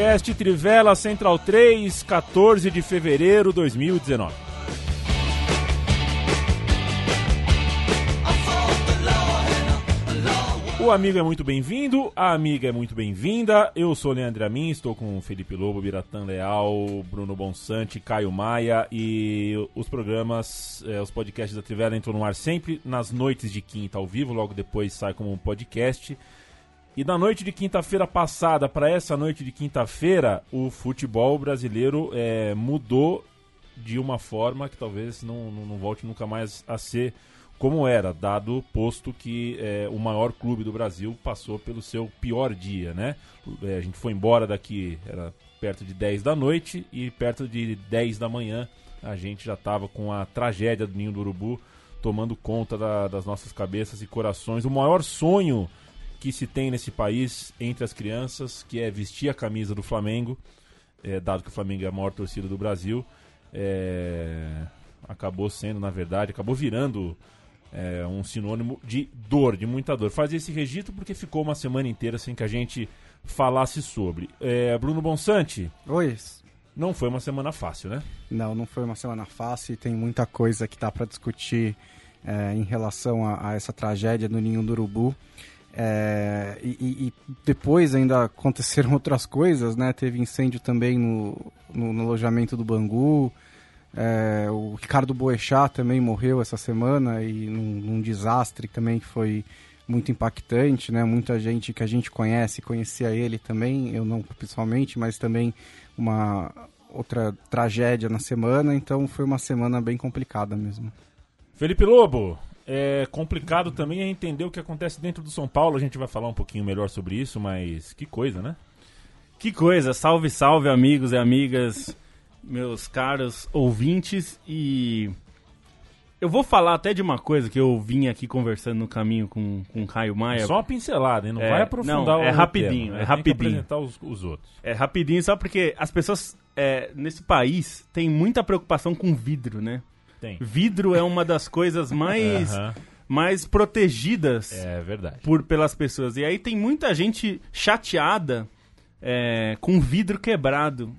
Podcast Trivela Central 3, 14 de fevereiro de 2019. O amigo é muito bem-vindo, a amiga é muito bem-vinda. Eu sou Leandro Amin, estou com Felipe Lobo, Biratã Leal, Bruno Bonsante, Caio Maia e os programas, eh, os podcasts da Trivela entram no ar sempre nas noites de quinta ao vivo, logo depois sai como um podcast. E da noite de quinta-feira passada para essa noite de quinta-feira, o futebol brasileiro é, mudou de uma forma que talvez não, não, não, volte nunca mais a ser como era, dado posto que é, o maior clube do Brasil passou pelo seu pior dia, né? É, a gente foi embora daqui, era perto de 10 da noite e perto de 10 da manhã a gente já estava com a tragédia do Ninho do Urubu tomando conta da, das nossas cabeças e corações. O maior sonho que se tem nesse país entre as crianças, que é vestir a camisa do Flamengo, é, dado que o Flamengo é a maior torcida do Brasil, é, acabou sendo, na verdade, acabou virando é, um sinônimo de dor, de muita dor. Fazer esse registro porque ficou uma semana inteira sem que a gente falasse sobre. É, Bruno Bonsante. Oi. Não foi uma semana fácil, né? Não, não foi uma semana fácil e tem muita coisa que dá para discutir é, em relação a, a, essa tragédia do Ninho do Urubu. É, e, e, depois ainda aconteceram outras coisas, né? Teve incêndio também no, no, no alojamento do Bangu. É, o Ricardo Boechat também morreu essa semana e num, num, desastre também que foi muito impactante, né? Muita gente que a gente conhece conhecia ele também, eu não pessoalmente, mas também uma outra tragédia na semana, então foi uma semana bem complicada mesmo. Felipe Lobo, é complicado também é entender o que acontece dentro do São Paulo. A gente vai falar um pouquinho melhor sobre isso, mas que coisa, né? Que coisa! Salve, salve, amigos e amigas, meus caros ouvintes. E eu vou falar até de uma coisa que eu vim aqui conversando no caminho com, com o Caio Maia. Só uma pincelada, hein? Não é, vai aprofundar não, é rapidinho, tema, é rapidinho. apresentar os, os, outros. É rapidinho, só porque as pessoas é, nesse país têm muita preocupação com vidro, né? Tem. Vidro é uma das coisas mais. mais protegidas é verdade. Por, pelas pessoas. E aí tem muita gente chateada é, com vidro quebrado.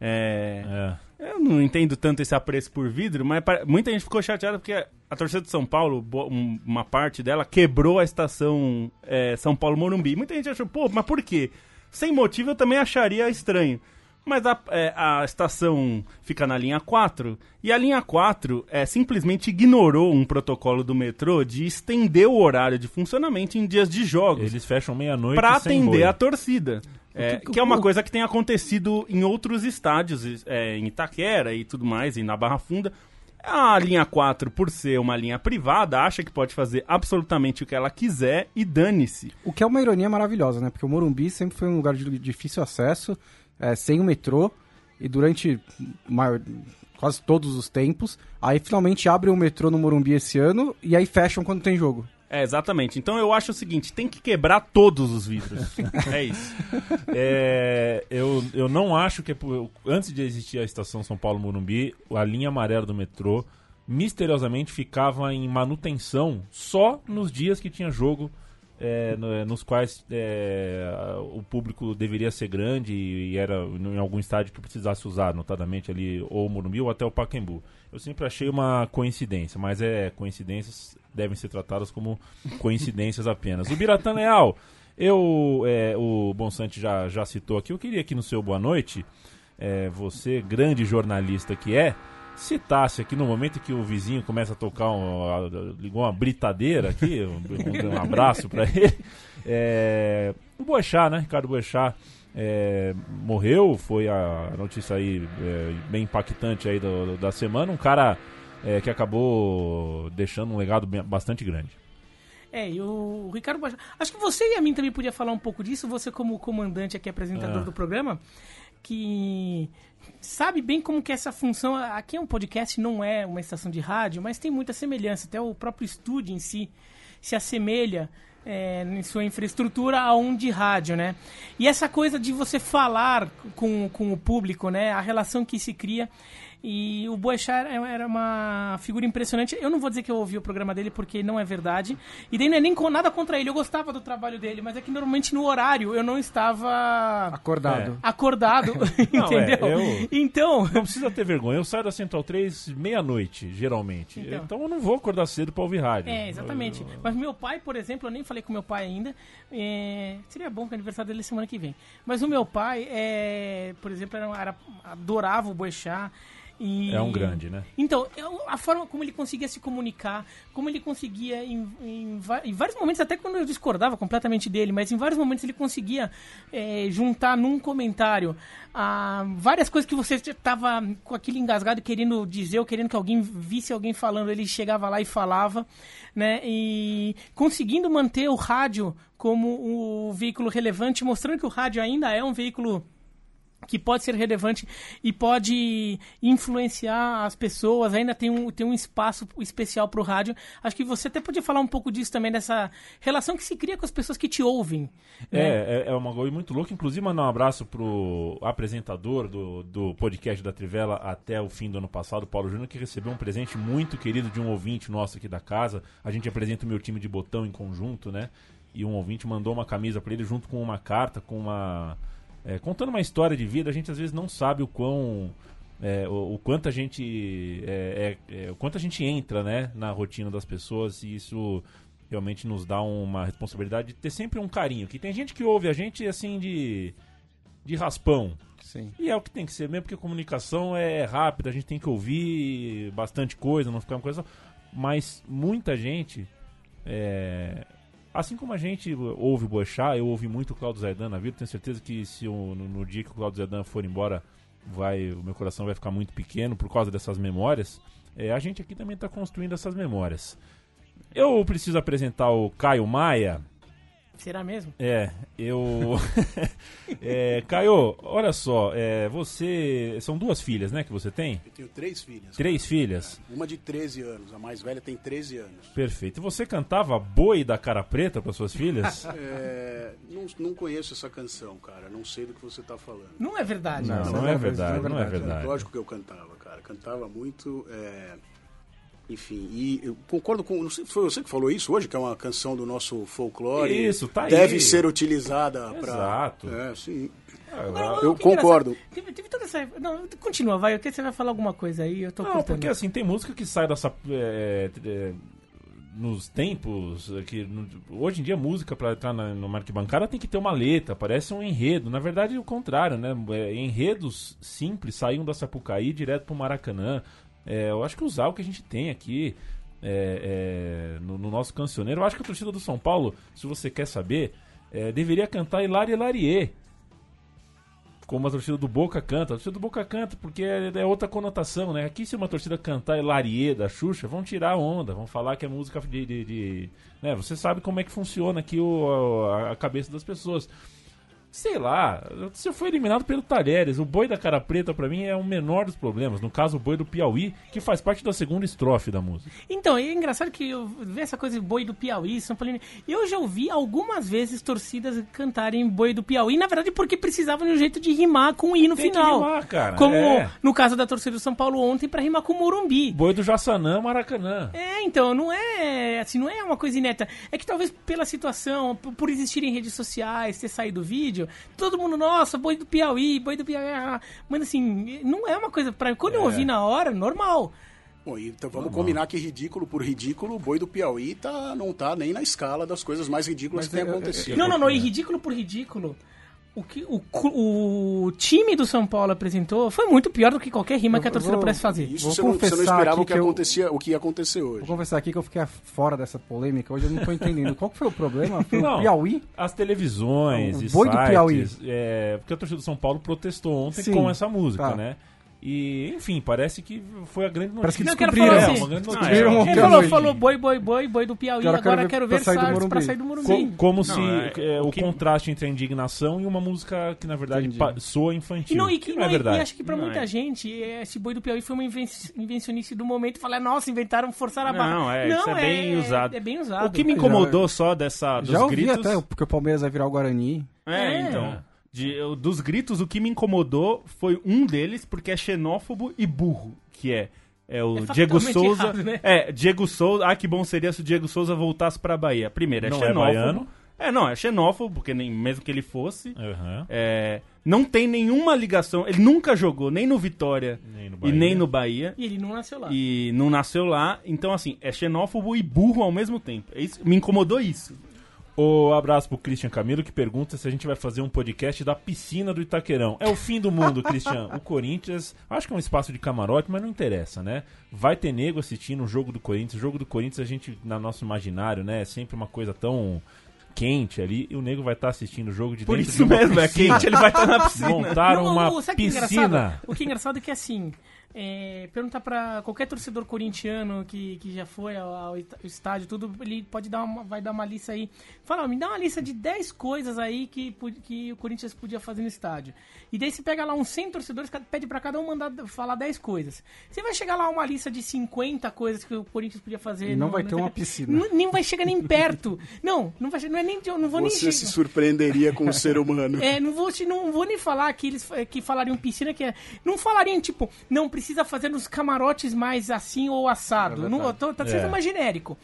É, é. Eu não entendo tanto esse apreço por vidro, mas muita gente ficou chateada porque a torcida de São Paulo, uma parte dela, quebrou a estação é, São Paulo-Morumbi. Muita gente achou, pô, mas por quê? Sem motivo eu também acharia estranho. Mas a, é, a estação fica na linha 4 e a linha 4 é, simplesmente ignorou um protocolo do metrô de estender o horário de funcionamento em dias de jogos. Eles fecham meia-noite para atender a torcida. É, que, que, é uma coisa que tem acontecido em outros estádios, é, em Itaquera e tudo mais, e na Barra Funda. A linha 4, por ser uma linha privada, acha que pode fazer absolutamente o que ela quiser e dane-se. O que é uma ironia maravilhosa, né? Porque o Morumbi sempre foi um lugar de difícil acesso é, sem o metrô e durante maior, quase todos os tempos. Aí finalmente abrem o metrô no Morumbi esse ano e aí fecham quando tem jogo. É, exatamente. Então eu acho o seguinte, tem que quebrar todos os vidros. é isso. É, eu, eu não acho que... Antes de existir a estação São Paulo Morumbi, a linha amarela do metrô misteriosamente ficava em manutenção só nos dias que tinha jogo é, no, nos quais é, o público deveria ser grande e, era em algum estádio que precisasse usar, notadamente ali ou o Morumbi ou até o Pacaembu. Eu sempre achei uma coincidência, mas é coincidências devem ser tratadas como coincidências apenas. O Biratã Leal, eu, é, o Bonsante já, já citou aqui, eu queria aqui no seu boa noite, é, você, grande jornalista que é, citasse aqui no momento que o vizinho começa a tocar, um, ligou uma britadeira aqui, um, um abraço para ele. É, o Boechat, né? Ricardo Boechat é, morreu, foi a notícia aí é, bem impactante aí do, do, da semana. Um cara é, que acabou deixando um legado bem, bastante grande. É, e o Ricardo Boechat... Acho que você e a mim também podia falar um pouco disso, você como comandante aqui, apresentador é. do programa. Que sabe bem como que essa função. Aqui é um podcast, não é uma estação de rádio, mas tem muita semelhança. Até o próprio estúdio em si se assemelha é, em sua infraestrutura a um de rádio, né? E essa coisa de você falar com, com o público, né? A relação que se cria e o Boechat era uma figura impressionante. Eu não vou dizer que eu ouvi o programa dele porque não é verdade. E daí não é nem nada contra ele. Eu gostava do trabalho dele, mas é que normalmente no horário eu não estava acordado. É. Acordado, não, entendeu? É, eu... Então, não precisa ter vergonha. Eu saio da Central 3 meia-noite, geralmente. Então. então. eu não vou acordar cedo para ouvir rádio. É, exatamente. Eu... Mas meu pai, por exemplo, eu nem falei com meu pai ainda. É... Seria bom que o aniversário dele é semana que vem. Mas o meu pai, é... por exemplo, era, era... adorava o Boechat. E... É um grande, né? Então, a forma como ele conseguia se comunicar, como ele conseguia, em, em, em, vários momentos, até quando eu discordava completamente dele, mas em vários momentos ele conseguia é, juntar num comentário ah, várias coisas que você estava com aquele engasgado querendo dizer ou querendo que alguém visse alguém falando, ele chegava lá e falava, né? E conseguindo manter o rádio como o veículo relevante, mostrando que o rádio ainda é um veículo que pode ser relevante e pode influenciar as pessoas, ainda tem um, tem um espaço especial para o rádio. Acho que você até podia falar um pouco disso também, dessa relação que se cria com as pessoas que te ouvem. Né? É, é, é uma coisa muito louca. Inclusive, mandar um abraço pro apresentador do, do podcast da Trivela até o fim do ano passado, Paulo Júnior, que recebeu um presente muito querido de um ouvinte nosso aqui da casa. A gente apresenta o meu time de botão em conjunto, né? E um ouvinte mandou uma camisa para ele junto com uma carta, com uma é, contando uma história de vida, a gente às vezes não sabe o quão. É, o, o, quanto a gente é, é, é, o quanto a gente entra né, na rotina das pessoas e isso realmente nos dá uma responsabilidade de ter sempre um carinho. Que tem gente que ouve a gente assim de, de raspão. Sim. E é o que tem que ser mesmo, porque a comunicação é rápida, a gente tem que ouvir bastante coisa, não ficar uma coisa. Mas muita gente é, Assim como a gente ouve o Boechat, eu ouvi muito o Claudio Zaidan na vida, tenho certeza que se eu, no, no, dia que o Claudio Zaidan for embora, vai, o meu coração vai ficar muito pequeno por causa dessas memórias. É, a gente aqui também está construindo essas memórias. Eu preciso apresentar o Caio Maia, Será mesmo? É, eu. é, Caio, olha só, é, você. São duas filhas, né, que você tem? Eu tenho três filhas. Três cara. filhas? É, uma de 13 anos, a mais velha tem 13 anos. Perfeito. E você cantava Boi da Cara Preta para suas filhas? é, não, não conheço essa canção, cara. Não sei do que você está falando. Não é verdade. Não, não, não é, verdade, não é verdade. Lógico que eu cantava, cara. Cantava muito. É enfim, e eu concordo com. Não sei, foi você que falou isso hoje, que é uma canção do nosso folclore. Isso, tá aí. Deve ser utilizada para. Exato. É, sim. Agora, eu concordo. Teve, teve, toda essa. Não, continua, vai. Você vai falar alguma coisa aí? Eu tô Não, porque assim, tem música que sai dessa. É, é, nos tempos que no, hoje em dia música para entrar na, no Bancada tem que ter uma letra, parece um enredo. Na verdade, é o contrário, né? É, enredos simples saíam da Sapucaí direto pro Maracanã. É, eu acho que usar o que a gente tem aqui é, é, no, no, nosso cancioneiro. Eu acho que a torcida do São Paulo, se você quer saber, é, deveria cantar Hilarie Hilarie. Como a torcida do Boca canta. A torcida do Boca canta porque é, é outra conotação, né? Aqui, se uma torcida cantar Hilarie da Xuxa, vão tirar a onda, vão falar que é música de. de, de né? Você sabe como é que funciona aqui o, a, a cabeça das pessoas sei lá, se eu for eliminado pelo Talheres, o boi da cara preta para mim é o menor dos problemas. No caso, o boi do Piauí, que faz parte da segunda estrofe da música. Então, é engraçado que eu vejo essa coisa de boi do Piauí, São Paulino. Eu já ouvi algumas vezes torcidas cantarem boi do Piauí, na verdade, porque precisavam de um jeito de rimar com o i no Tem final. Que rimar, cara. Como é. no caso da torcida do São Paulo ontem, para rimar com o Morumbi. Boi do Jaçanã, Maracanã. É, então, não é assim, não é uma coisa ineta. É que talvez pela situação, por existirem redes sociais, ter saído o vídeo, todo mundo, nossa, boi do Piauí, boi do Piauí. Ah, mas assim, não é uma coisa. Pra, quando é. eu ouvi na hora, normal. Bom, então vamos normal. combinar que ridículo por ridículo, o boi do Piauí tá, não tá nem na escala das coisas mais ridículas mas que tem acontecido. Não, não, não, e ridículo por ridículo o que o, o time do São Paulo apresentou foi muito pior do que qualquer rima eu, que a torcida vou, pudesse fazer. Isso vou você, não, você não esperava o que, acontecia, eu, o que ia acontecer hoje. Vou confessar aqui que eu fiquei fora dessa polêmica. Hoje eu não estou entendendo. Qual foi o problema? Foi não, o Piauí? As televisões não, e boi sites, do Piauí. É, porque a torcida do São Paulo protestou ontem Sim, com essa música, tá. né? E, enfim, parece que foi a grande notícia. Parece que Não, descobriram. falar É, assim, uma grande Ah, notícia. É. Ele falou, falou boi, boi, boi, boi do Piauí, Agora agora, quero quero ver ver pra sair do SARS pra Morumbi. sair do Morumbi. Co- como se Não, é- é, o que- contraste entre a indignação e uma música que, na verdade, soa infantil. E, não, e, que, que não é não, verdade. e acho que pra Não, muita é. gente, esse boi do Piauí foi uma inven- invencionice do momento e falar, nossa, inventaram forçar a barra. Não, é, isso é bem usado. É bem usado. O que me incomodou só dessa, dos Já ouvi gritos... até, porque o Palmeiras vai virar o Guarani. É, É. então. De, eu- dos gritos, o que me incomodou foi um deles, porque é xenófobo e burro, que é. É o É Diego Souza. errado, né? É, Diego Souza. Ah, que bom seria se o Diego Souza voltasse pra Bahia. Primeiro, é Não é xenófobo. baiano. É, não, é xenófobo, porque nem, mesmo que ele fosse. Aham. é, não tem nenhuma ligação. Ele nunca jogou nem no Vitória Nem no e nem no Bahia. E ele não nasceu lá. E não nasceu lá. Então, assim, é xenófobo e burro ao mesmo tempo. É isso- me incomodou isso. O abraço pro Christian Camilo que pergunta se a gente vai fazer um podcast da piscina do Itaquerão. É o fim do mundo, Christian. O Corinthians, acho que é um espaço de camarote, mas não interessa, né? Vai ter nego assistindo o jogo do Corinthians. O jogo do Corinthians, a gente, na nosso imaginário, né? É sempre uma coisa tão quente ali. E o nego vai estar assistindo o jogo de Por dentro isso de uma mesmo, é piscina. quente, ele vai estar na piscina. Montaram Não, uma o- sabe o que é piscina. engraçado? O que é engraçado é que assim, é, perguntar pra qualquer torcedor corintiano que, que já foi ao, ao est- estádio, tudo, ele pode dar uma, vai dar uma lista aí. Fala, me dá uma lista de 10 coisas aí que, que o Corinthians podia fazer no estádio. E daí você pega lá uns 100 torcedores, pede pra cada um mandar falar 10 coisas. Você vai chegar lá uma lista de 50 coisas que o Corinthians podia fazer. E não no- vai no- ter uma piscina. Não, nem vai chegar nem perto. Não, não vai não é nem não vou nem Você se surpreenderia com o ser humano. É, não vou, não vou nem falar que eles que falariam piscina, que é. Não falariam, tipo, não precisa fazer nos camarotes mais assim ou assado. não, eu tô, tá sendo É. mais genérico.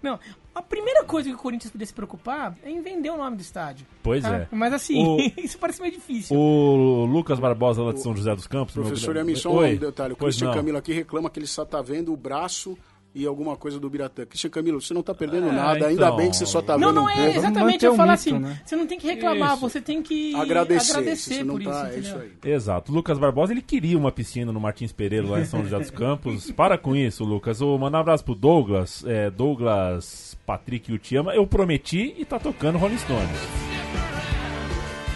Não, a primeira coisa que o Corinthians podia se preocupar é em vender o nome do estádio. Pois tá? é. Mas assim, O- isso parece meio difícil. O Lucas Barbosa, lá de São José dos Campos. meu Professor só Oi. um detalhe. O Pois não. Camilo aqui reclama que ele só tá vendo o braço e alguma coisa do Biratã. Christian Camilo, você não tá perdendo É, nada. Ainda então. bem que você só tá não, vendo não um é pouco. exatamente eu o falar mito, assim. né? Você não tem que reclamar, Isso. você tem que Agradecer. agradecer não por tá, isso. é isso. Exato. Lucas Barbosa, ele queria uma piscina no Martins Pereira, lá em São José dos Campos. Para com isso, Lucas. Vou mandar um abraço pro Douglas. É, Douglas Patrick Utiama. Eu prometi e tá tocando Rolling Stones.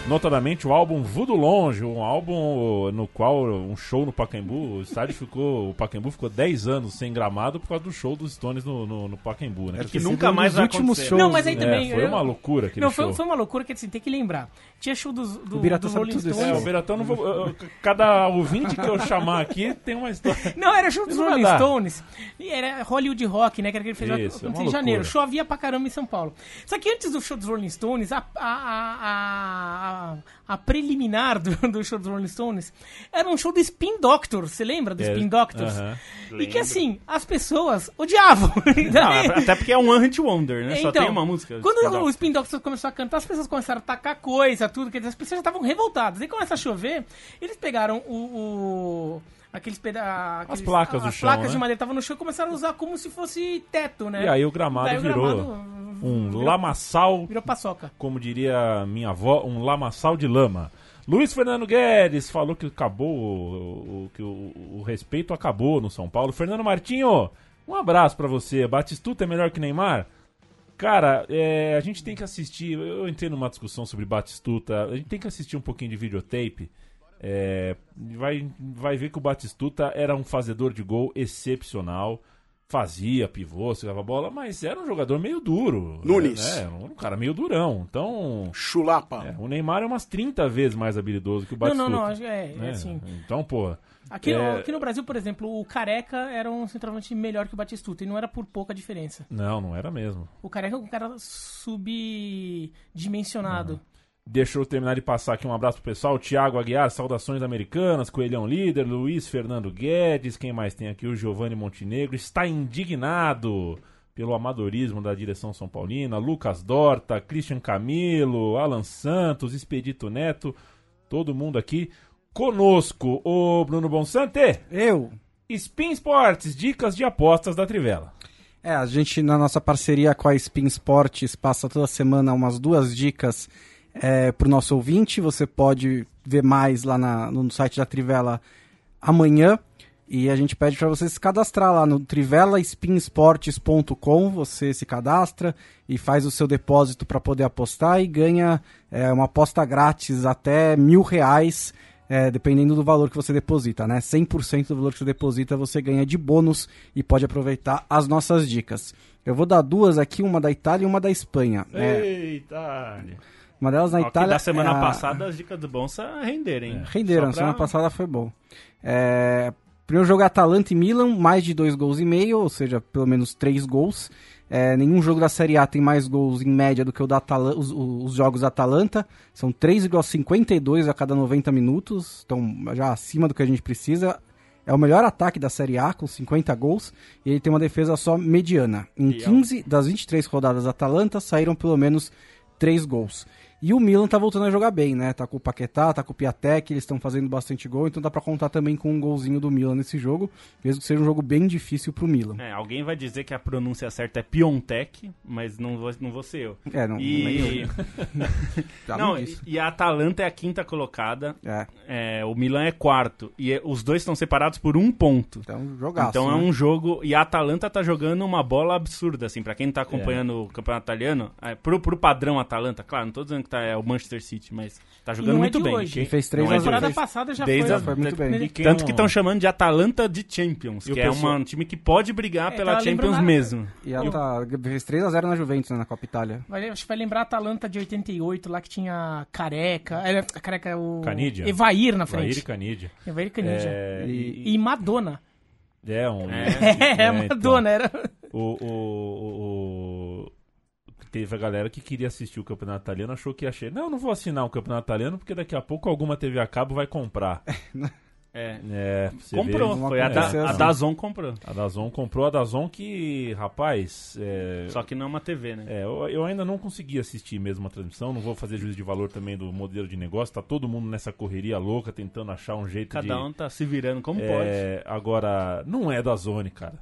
Notadamente o álbum Voodoo Longe, um álbum no qual um show no Pacaembu, o estádio ficou, o Pacaembu ficou 10 anos sem gramado por causa do show dos Stones no, no, no Pacaembu, né? É que nunca mais vai últimos acontecer. shows. Não, mas aí né? também. É, foi eu- uma loucura aquele Não, foi, show. foi uma loucura que assim, tem que lembrar. Tinha show dos, do, O Biratã sabe Rolling tudo isso. É, Stones. o Beratão não vou. cada ouvinte que eu chamar aqui tem uma história. Não, era show dos Rolling dar. Stones. E era Hollywood Rock, né? Que era que ele fez Isso, é lá uma em janeiro. loucura. Chovia pra caramba em São Paulo. Só que antes do show dos Rolling Stones, a, a, a, a, a preliminar do, do show dos Rolling Stones era um show do Spin Doctor. Você lembra do É, Spin Doctors? aham. E que assim, as pessoas odiavam. Não, até porque é um One Hit Wonder, né? Só Então, tem uma música. Quando o Spin Doctors começou a cantar, as pessoas começaram a tacar coisa, tudo, quer dizer, as pessoas já estavam revoltadas. Aí começa a chover, eles pegaram o. o- aqueles peda aqueles- placas do as chão, placas né? de madeira estavam no chão e começaram a usar como se fosse teto, né? E aí o gramado Daí o virou gramado um virou- lamaçal, Virou paçoca. como diria minha avó, um lamaçal de lama. Luiz Fernando Guedes falou que acabou, o, o- que o, o respeito acabou no São Paulo. Fernando Martinho, um abraço pra você. Batistuta é melhor que Neymar? Cara, é, a gente tem que assistir. Eu entrei numa discussão sobre Batistuta. A gente tem que assistir um pouquinho de videotape. É, vai, vai ver que o Batistuta era um fazedor de gol excepcional. Fazia pivô, segurava a bola, mas era um jogador meio duro. Nunes. É, um cara meio durão. Então, Chulapa. é, o Neymar é umas 30 vezes mais habilidoso que o Não, Batistuta. não, não. acho que É, é né? assim. Então, pô. Aqui, no, É. aqui no Brasil, por exemplo, o Careca era um centroavante melhor que o Batistuta e não era por pouca diferença. Não, não era mesmo. O Careca é um cara subdimensionado. Deixa eu terminar de passar aqui um abraço pro pessoal. Tiago Aguiar, saudações americanas, Coelhão Líder, Luiz Fernando Guedes, quem mais tem aqui? O Giovanni Montenegro, está indignado pelo amadorismo da direção São Paulina. Lucas Dorta, Christian Camilo, Alan Santos, Expedito Neto, todo mundo aqui conosco. Ô Bruno Bonsante, Eu. Spin Sports, dicas de apostas da Trivela. É, a gente, na nossa parceria com a Spin Sports, passa toda semana umas duas dicas é, para o nosso ouvinte. Você pode ver mais lá na- no site da Trivela amanhã. E a gente pede para você se cadastrar lá no trivelaspinsports.com. Você se cadastra e faz o seu depósito para poder apostar e ganha é, uma aposta grátis até mil reais é, dependendo do valor que você deposita, né? 100% do valor que você deposita você ganha de bônus e pode aproveitar as nossas dicas. Eu vou dar duas aqui, uma da Itália e uma da Espanha. É, Eita! Uma delas na Ó, Itália. da semana é a- passada as dicas do Bonsa renderam, hein? Renderam, pra- semana passada foi bom. É, primeiro jogo é Atalanta e Milan, mais de dois gols e meio, ou seja, pelo menos três gols. É, nenhum jogo da Série A tem mais gols em média do que o da Atala- os, os jogos da Atalanta. São 3,52 a cada 90 minutos, então já acima do que a gente precisa. É o melhor ataque da Série A, com 50 gols, e ele tem uma defesa só mediana. Em Fiel. 15 das 23 rodadas da Atalanta, saíram pelo menos 3 gols. E o Milan tá voltando a jogar bem, né? Tá com o Paquetá, tá com o Piatek, eles estão fazendo bastante gol, então dá pra contar também com um golzinho do Milan nesse jogo, mesmo que seja um jogo bem difícil pro Milan. É, alguém vai dizer que a pronúncia certa é Piontek, mas não vou, não vou ser eu. É, não, nem eu. E, Já não, disse. e a Atalanta é a quinta colocada, É, é, o Milan é quarto, e é- os dois estão separados por um ponto. então jogaço, então é né? um jogo. E a Atalanta tá jogando uma bola absurda, assim. Pra quem tá acompanhando o campeonato italiano, é, pro, pro padrão Atalanta, claro, não tô dizendo que tá, é o Manchester City, mas tá jogando é muito bem. hoje. Quem fez 3 Não a é A de 0. temporada passada já Desde foi. a- Foi muito bem. E quem Tanto que estão chamando de Atalanta de Champions, E que é pessoal- um time que pode brigar É, pela tava Champions mesmo. E ela tá, fez 3x0 na Juventus, né, na Copa Itália. Vai, acho que vai lembrar a Atalanta de 88, lá que tinha Careca. Era, Careca é o. Canidia. Evair na Vair e frente. Canidia. Evair e Canidia. É, E- E Madonna. é um. É, então. Madonna, era. O, o, o- Teve a galera que queria assistir o campeonato italiano, achou que ia achar. Não, não vou assinar o campeonato italiano porque daqui a pouco alguma TV a cabo vai comprar. É. É, você Comprou, Não foi a, da, a assim. Dazon comprou. a Dazon comprou a Dazon que, rapaz, é, Só que não é uma TV, né? é, eu, eu ainda não consegui assistir mesmo a transmissão, não vou fazer juízo de valor também do modelo de negócio, tá todo mundo nessa correria louca tentando achar um jeito de... Cada um tá se virando como pode. É, agora, não é da Zone, cara.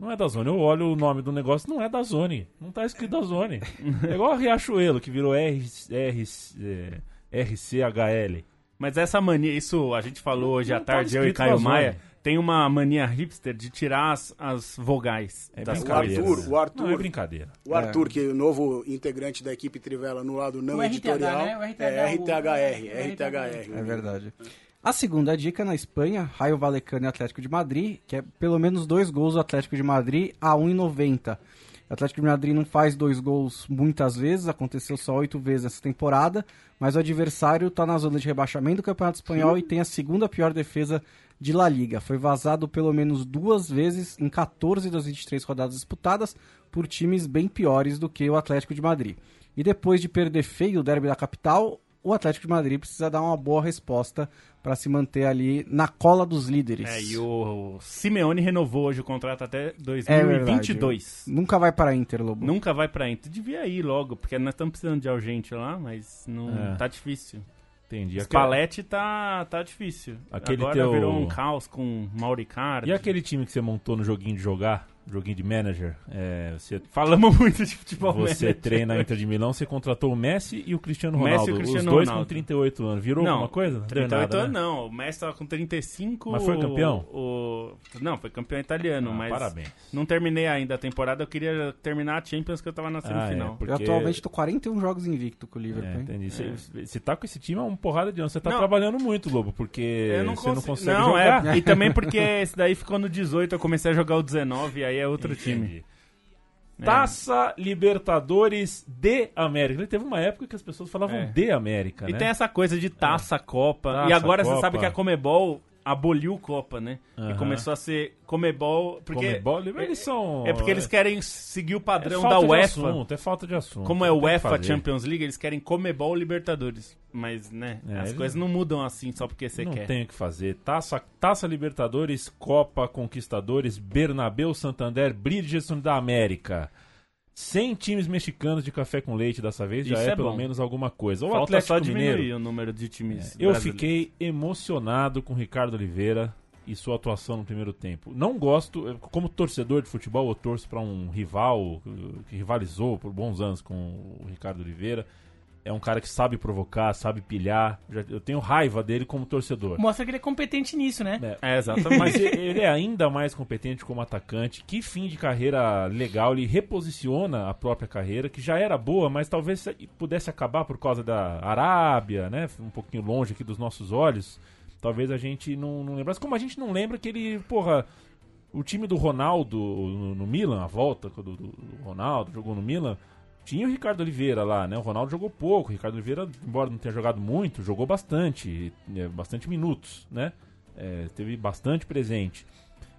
Não é da Zone. Eu olho o nome do negócio, não é da Zone. Não tá escrito da Zone. É igual a Riachuelo, que virou R, R, é, RCHL. Mas essa mania, isso a gente falou hoje não à tá tarde, eu e Caio. Maia, tem uma mania hipster de tirar as, as vogais É das O brincadeira. Arthur, o Arthur, Não é brincadeira. o Arthur, que é o novo integrante da equipe Trivela no lado não O RTH, editorial. né? O RTH, é RTHR, o RTHR. É verdade. A segunda dica na Espanha, Raio Vallecano e Atlético de Madrid, que é pelo menos dois gols do Atlético de Madrid a 1,90. O Atlético de Madrid não faz dois gols muitas vezes, aconteceu só oito vezes essa temporada, mas o adversário está na zona de rebaixamento do Campeonato Espanhol e tem a segunda pior defesa de La Liga. Foi vazado pelo menos duas vezes em 14 das 23 rodadas disputadas por times bem piores do que o Atlético de Madrid. E depois de perder feio o derby da capital, o Atlético de Madrid precisa dar uma boa resposta para se manter ali na cola dos líderes. É, e o Simeone renovou hoje o contrato até É 2022. Nunca vai para Inter, Lobo. Nunca vai pra Inter. Devia ir logo, porque nós estamos precisando de urgente lá, mas não É. tá difícil. Entendi. Aquele- Spalletti tá, tá difícil. Aquele Agora teu- virou um caos com Mauricardi. E aquele time que você montou no joguinho de jogar, joguinho de manager, é, você, Falamos muito de futebol você manager. treina a Inter de Milão, você contratou o Messi e o Cristiano O Messi Ronaldo. e o Cristiano os dois Ronaldo. com 38 anos. Virou Não, alguma coisa? Não deu 38 nada, anos né? não, o Messi tava com 35. Mas foi campeão? O, não, foi campeão italiano, Ah, mas Parabéns. não terminei ainda a temporada, eu queria terminar a Champions que eu tava na Ah, é, semifinal. porque- Eu atualmente tô 41 jogos invicto com o Liverpool. É, entendi. Você, você tá com esse time há uma porrada de anos. Você tá Não. trabalhando muito, Lobo, porque não, você não consigo- consegue não, jogar. é, e também porque esse daí ficou no 18, eu comecei a jogar o 19, aí é outro time. Entendi. É. Taça Libertadores de América. Teve uma época que as pessoas falavam É. de América, E né? tem essa coisa de taça, Copa. Taça, e agora você Copa. sabe que a Comebol aboliu Copa, né? E Aham. começou a ser Comebol. Porque Comebol, eles são... É porque eles querem seguir o padrão é da UEFA. assunto, é falta de assunto. Como é Não UEFA. Champions League, eles querem Comebol Libertadores. Mas, né, É, as eles- coisas não mudam assim só porque você Não quer. tem o que fazer. Taça, Taça Libertadores, Copa Conquistadores, Bernabéu Santander, Bridgestone da América. 100 times mexicanos de café com leite dessa vez já Isso é, é pelo menos alguma coisa. O Falta Atlético só diminuir Mineiro. o número de times. Eu brasileiros. fiquei emocionado com o Ricardo Oliveira e sua atuação no primeiro tempo. Não gosto, eu, como torcedor de futebol, eu torço para um rival que rivalizou por bons anos com o Ricardo Oliveira. É um cara que sabe provocar, sabe pilhar. Já- Eu tenho raiva dele como torcedor. Mostra que ele é competente nisso, né? É, É, exatamente. Mas ele é ainda mais competente como atacante. Que fim de carreira legal. Ele reposiciona a própria carreira, que já era boa, mas talvez se- pudesse acabar por causa da Arábia, né? Um pouquinho longe aqui dos nossos olhos. Talvez a gente não, não lembrasse. Como a gente não lembra que ele, porra, o time do Ronaldo no, no Milan, a volta do, do- do Ronaldo, jogou no Milan. Tinha o Ricardo Oliveira lá, né? O Ronaldo jogou pouco. O Ricardo Oliveira, embora não tenha jogado muito, jogou bastante, é, bastante minutos, né? É, teve bastante presente.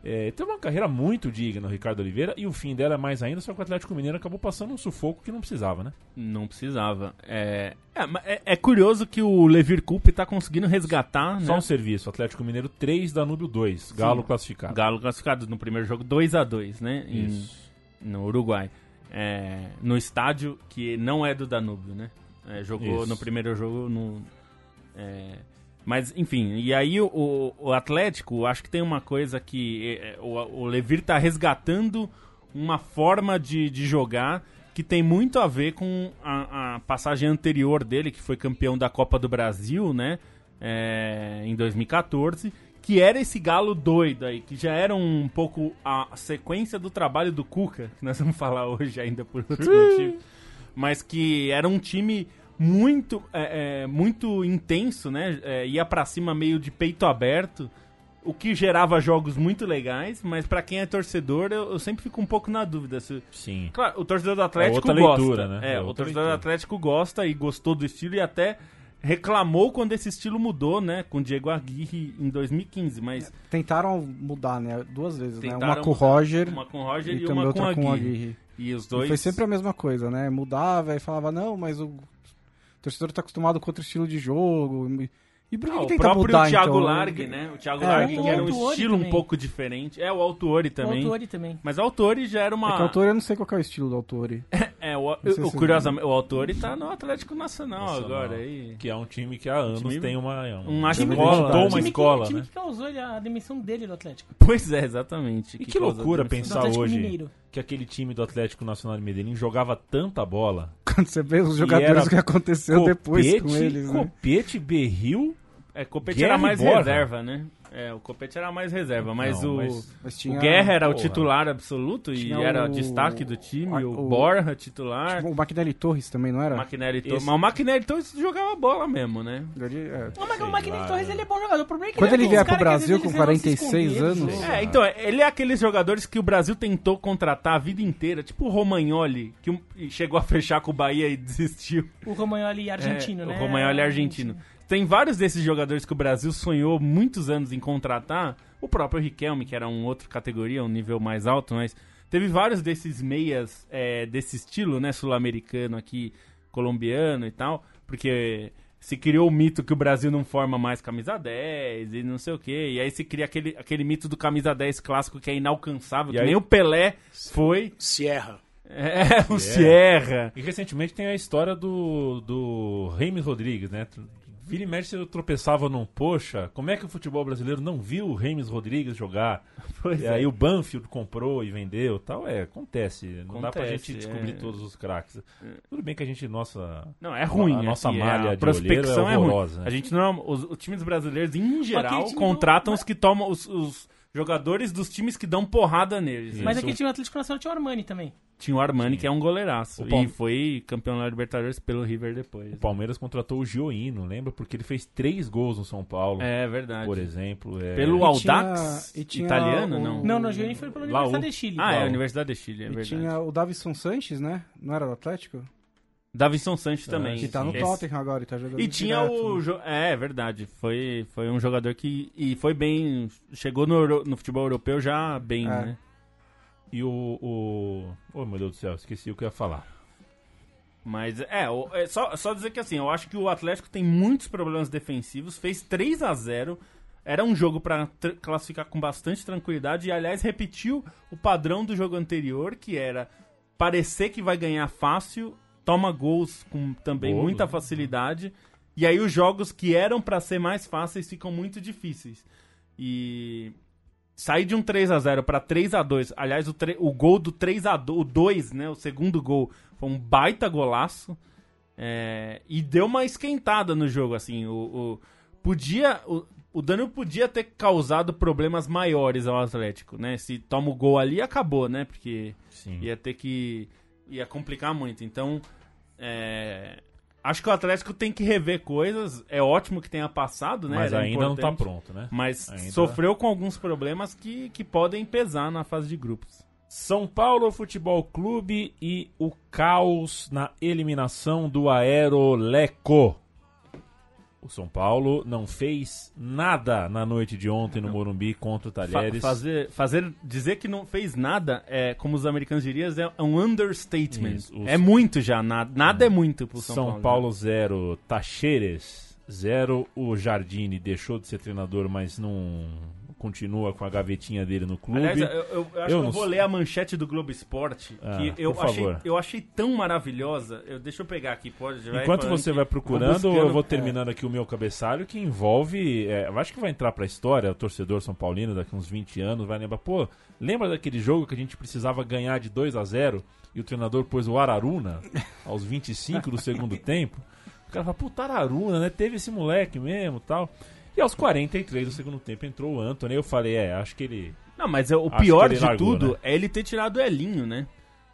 É, teve uma carreira muito digna o Ricardo Oliveira e o fim dela é mais ainda, só que o Atlético Mineiro acabou passando um sufoco que não precisava, né? Não precisava. É, é, é- é curioso que o Levir Coupe tá conseguindo resgatar, Só né? um serviço, Atlético Mineiro 3, Danúbio 2, Galo Sim. classificado. Galo classificado no primeiro jogo 2 a 2 né? Em- Isso. no Uruguai. É, no estádio que não é do Danúbio, né? É, jogou Isso. no primeiro jogo no. é, mas, enfim, e aí o, o Atlético, acho que tem uma coisa que é, é, o, o Levir tá resgatando uma forma de, de jogar que tem muito a ver com a, a passagem anterior dele, que foi campeão da Copa do Brasil, né? É, em 2014, que era esse galo doido aí, que já era um pouco a sequência do trabalho do Cuca, que nós vamos falar hoje ainda por outros motivos, mas que era um time muito, é, é, muito intenso, né? É, ia pra cima meio de peito aberto, o que gerava jogos muito legais, mas pra quem é torcedor, eu, eu sempre fico um pouco na dúvida se, Sim. Claro, o torcedor do Atlético outra gosta. leitura, né? É, É o torcedor do leitura. Atlético gosta e gostou do estilo e até reclamou quando esse estilo mudou, né? Com o Diego Aguirre em 2015, mas Tentaram mudar, né? Duas vezes, né? Uma com o. Roger uma com o Roger e, e, também uma com outra com o Aguirre. Aguirre. E os E dois foi sempre a mesma coisa, né? Mudava e falava, não, mas o torcedor tá acostumado com outro estilo de jogo. E, por que, Ah, que o próprio mudar, Thiago então? Largue, né? O Thiago É, Largue, o que era um estilo um também. pouco diferente. É, o Autuori O também. Autori também. Mas o Autori já era uma... É que o autor, eu não sei qual que é o estilo do autor. É, o, sei o, curiosamente, o Autori tá no Atlético Nacional, Nacional. agora. Aí. Que é um time que há anos time- tem uma, Uma time escola. montou uma escola, que, time né? que causou ele- a demissão dele do Atlético. Pois é, exatamente. E que causou loucura pensar hoje Mineiro. que aquele time do Atlético Nacional de Medellín jogava tanta bola. Quando você vê os jogadores, o que aconteceu depois com eles, né? Copete, Berril. É, Copete Guerra era mais Borja. reserva, né? É, o Copete era mais reserva, mas Não, o, mas- Mas o tinha, Guerra era o porra. titular absoluto e Tinha era o- destaque do time, o, o- Borja titular, O Maquinelli Torres também, não era? o Maquinelli Torres. Mas o Maquinelli Torres jogava bola mesmo, né? Ele- é. Não, mas Sei o Maquinelli Torres né? ele é bom jogador. O problema é que Quando é ele um vier pro Brasil com eles não se 46 escondem, anos, né? É, então, ele é aqueles jogadores que o Brasil tentou contratar a vida inteira, tipo o Romagnoli, que chegou a fechar com o Bahia e desistiu. O Romagnoli argentino, É, né? O Romagnoli é argentino. Tem vários desses jogadores que o Brasil sonhou muitos anos em contratar. O próprio Riquelme, que era um outro categoria, um nível mais alto, mas teve vários desses meias é, desse estilo, né, sul-americano aqui, colombiano e tal, porque se criou o mito que o Brasil não forma mais camisa 10 e não sei o quê. E aí se cria aquele, aquele mito do camisa 10 clássico que é inalcançável, E que aí- nem o Pelé foi. Sierra. É, o Sierra. E recentemente tem a história do, do James Rodrigues, né? Vira e mexe eu tropeçava num, poxa, como é que o futebol brasileiro não viu o James Rodrigues jogar? Pois e é. aí o Banfield comprou e vendeu tal. É, acontece. Não dá pra gente descobrir é. todos os craques. Tudo bem que a gente, nossa... Não, é ruim. A nossa aqui, malha a de prospecção é é, horrorosa, ruim. né? A gente não, os, os times brasileiros em geral contratam os que tomam os, os jogadores dos times que dão porrada neles. Mas aquele time do Atlético Nacional tinha o Armani também. Tinha o Armani que é um goleiraço O Palme- e foi campeão da Libertadores pelo River depois. O Palmeiras contratou o Gioino, lembra? Porque ele fez três gols no São Paulo, É verdade. por exemplo. É... Pelo E Audax tinha- e tinha italiano, o- não? Não, no Giovanni foi pela Laú. Universidade de Chile. Ah, é a Laú. Universidade de Chile, é E verdade. tinha o Davison Sanches, né? Não era do Atlético? Davison Sanches também. Que tá no Esse- Tottenham agora e tá jogando E tinha direto, o. né? jo- É, é verdade. Foi, foi um jogador que. E foi bem. Chegou no, euro- no futebol europeu já bem, É. né? E o, o... Oh, meu Deus do céu, esqueci o que eu ia falar. Mas é, o- é só, só dizer que assim, eu acho que o Atlético tem muitos problemas defensivos, fez 3 a 0 era um jogo pra tr- classificar com bastante tranquilidade e aliás repetiu o padrão do jogo anterior, que era parecer que vai ganhar fácil, toma gols com também Gols, muita facilidade, e aí os jogos que eram pra ser mais fáceis ficam muito difíceis. E sair de um 3 a 0 para 3 a 2 aliás, o, tre- o gol do 3 a 2 o 2, né, o segundo gol, foi um baita golaço. É, e deu uma esquentada no jogo, assim. O, o podia. O, o Danilo podia ter causado problemas maiores ao Atlético, né? Se toma o gol ali, acabou, né? Porque Sim. ia ter que. Ia complicar muito. Então. É, acho que o Atlético tem que rever coisas. É ótimo que tenha passado, né? Mas Era ainda não tá importante, pronto, né? Mas Ainda- sofreu com alguns problemas que, que podem pesar na fase de grupos. São Paulo Futebol Clube e o caos na eliminação do Aeroleco. O São Paulo não fez nada na noite de ontem no Morumbi contra o Fa- Talheres. fazer, fazer, dizer que não fez nada, é, como os americanos diriam, é um understatement. Isso, os- É muito já, nada, nada é muito pro São, São, Paulo. Paulo 0, Tacheres 0. O Jardine deixou de ser treinador, mas não continua com a gavetinha dele no clube. Aliás, eu, eu- eu acho Eu que eu vou sei. ler a manchete do Globo Esporte, Ah, que eu achei, favor. eu achei tão maravilhosa. Eu, deixa eu pegar aqui, pode. Enquanto você vai procurando, eu vou terminando aqui o meu cabeçalho que envolve. é, eu acho que vai entrar pra história, o torcedor São Paulino daqui uns 20 anos vai lembrar, pô, lembra daquele jogo que a gente precisava ganhar de 2 a 0 e o treinador pôs o Araruna aos 25 do segundo tempo? O cara fala, puta, Araruna, né? Teve esse moleque mesmo tal. E aos 43 do segundo tempo entrou o Anthony. Eu falei, é, acho que ele. Não, mas é, o Acho pior de largou, tudo né? é ele ter tirado o Elinho, né?